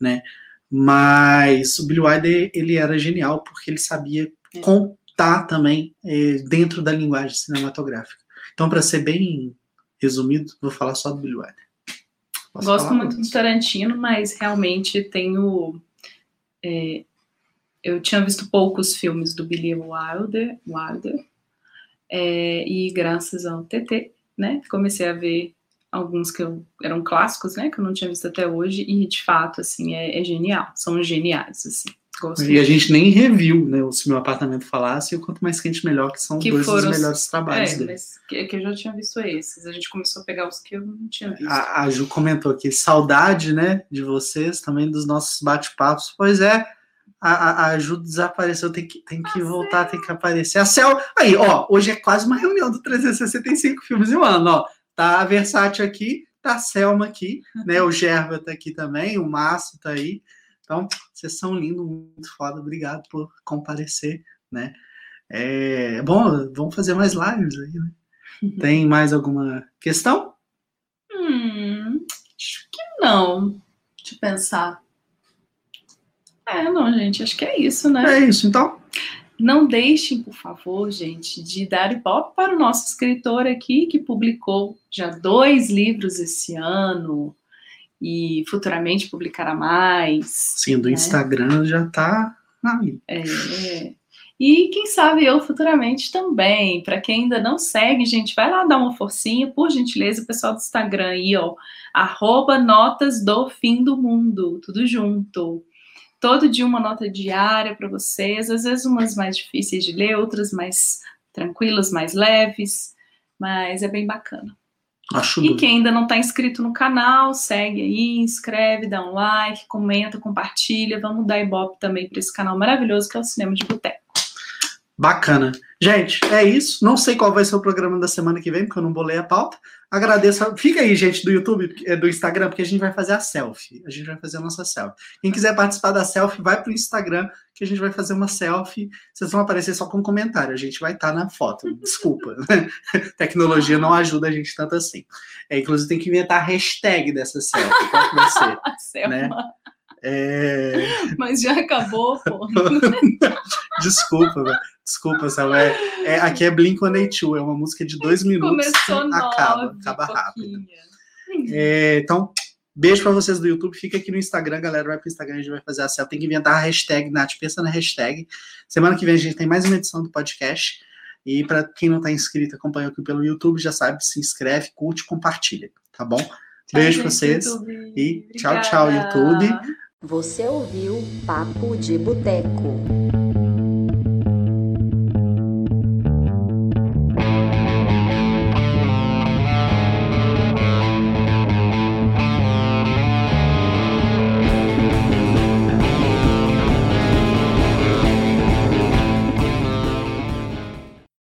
né? Mas o Billy Wilder, ele era genial porque ele sabia é. contar também é, dentro da linguagem cinematográfica. Então, para ser bem resumido, vou falar só do Billy Wilder. Posso Gosto muito do Tarantino, mas realmente tenho. É, eu tinha visto poucos filmes do Billy Wilder, Wilder é, e graças ao TT, né, comecei a ver alguns que eu, eram clássicos, né, que eu não tinha visto até hoje, e de fato, assim, é, é genial, são geniais, assim. E a gente nem reviu, né? Se meu apartamento falasse, o quanto mais quente melhor, que são que dois dos melhores trabalhos é, dele. Mas que, que, eu já tinha visto esses. A gente começou a pegar os que eu não tinha visto. A, a Ju comentou aqui, saudade, né, de vocês, também dos nossos bate-papos. Pois é, a, a, Ju desapareceu, tem que, tem que voltar, tem que aparecer. A Cel, aí, ó, hoje é quase uma reunião do 365 filmes em um ano, ó. Tá a Versátil aqui, tá a Selma aqui, né? O Gerva tá aqui também, o Márcio tá aí. Então, vocês são lindos, muito foda. Obrigado por comparecer, né? É, bom, vamos fazer mais lives aí, né? Tem mais alguma questão? Hum, acho que não. Eu pensar. É, não, gente, acho que é isso, né? É isso, então. Não deixem, por favor, gente, de dar ibope para o nosso escritor aqui, que publicou já dois livros esse ano e futuramente publicará mais. Sim, do né? Instagram já está aí. É, é. E quem sabe eu futuramente também. Para quem ainda não segue, gente, vai lá dar uma forcinha, por gentileza, o pessoal do Instagram aí, ó. Arroba notas do fim do mundo, tudo junto. Todo dia uma nota diária para vocês, às vezes umas mais difíceis de ler, outras mais tranquilas, mais leves, mas é bem bacana. Acho e quem ainda não está inscrito no canal, segue aí, inscreve, dá um like, comenta, compartilha. Vamos dar ibope também para esse canal maravilhoso que é o Cinema de Boteco. Bacana. Gente, é isso. Não sei qual vai ser o programa da semana que vem, porque eu não bolei a pauta. Agradeço. Fica aí, gente, do YouTube, é, do Instagram, porque a gente vai fazer a selfie. A gente vai fazer a nossa selfie. Quem quiser participar da selfie, vai pro Instagram, que a gente vai fazer uma selfie. Vocês vão aparecer só com comentário. A gente vai estar tá na foto. Desculpa. Tecnologia não ajuda a gente tanto assim. É, inclusive, tem que inventar a hashtag dessa selfie. Qual que vai ser? né? É... Mas já acabou, pô. Desculpa, velho. Desculpa, sabe? É, é, aqui é Blink-182, é uma música de dois minutos. Começou acaba, nove, acaba rápido. É, então, beijo para vocês do YouTube. Fica aqui no Instagram, galera. Vai pro Instagram, a gente vai fazer a célula. Tem que inventar a hashtag, Nath. Pensa na hashtag. Semana que vem a gente tem mais uma edição do podcast. E para quem não está inscrito, acompanha aqui pelo YouTube, já sabe, se inscreve, curte, compartilha, tá bom? Beijo para vocês YouTube. e tchau, tchau, YouTube. Você ouviu Papo de Boteco.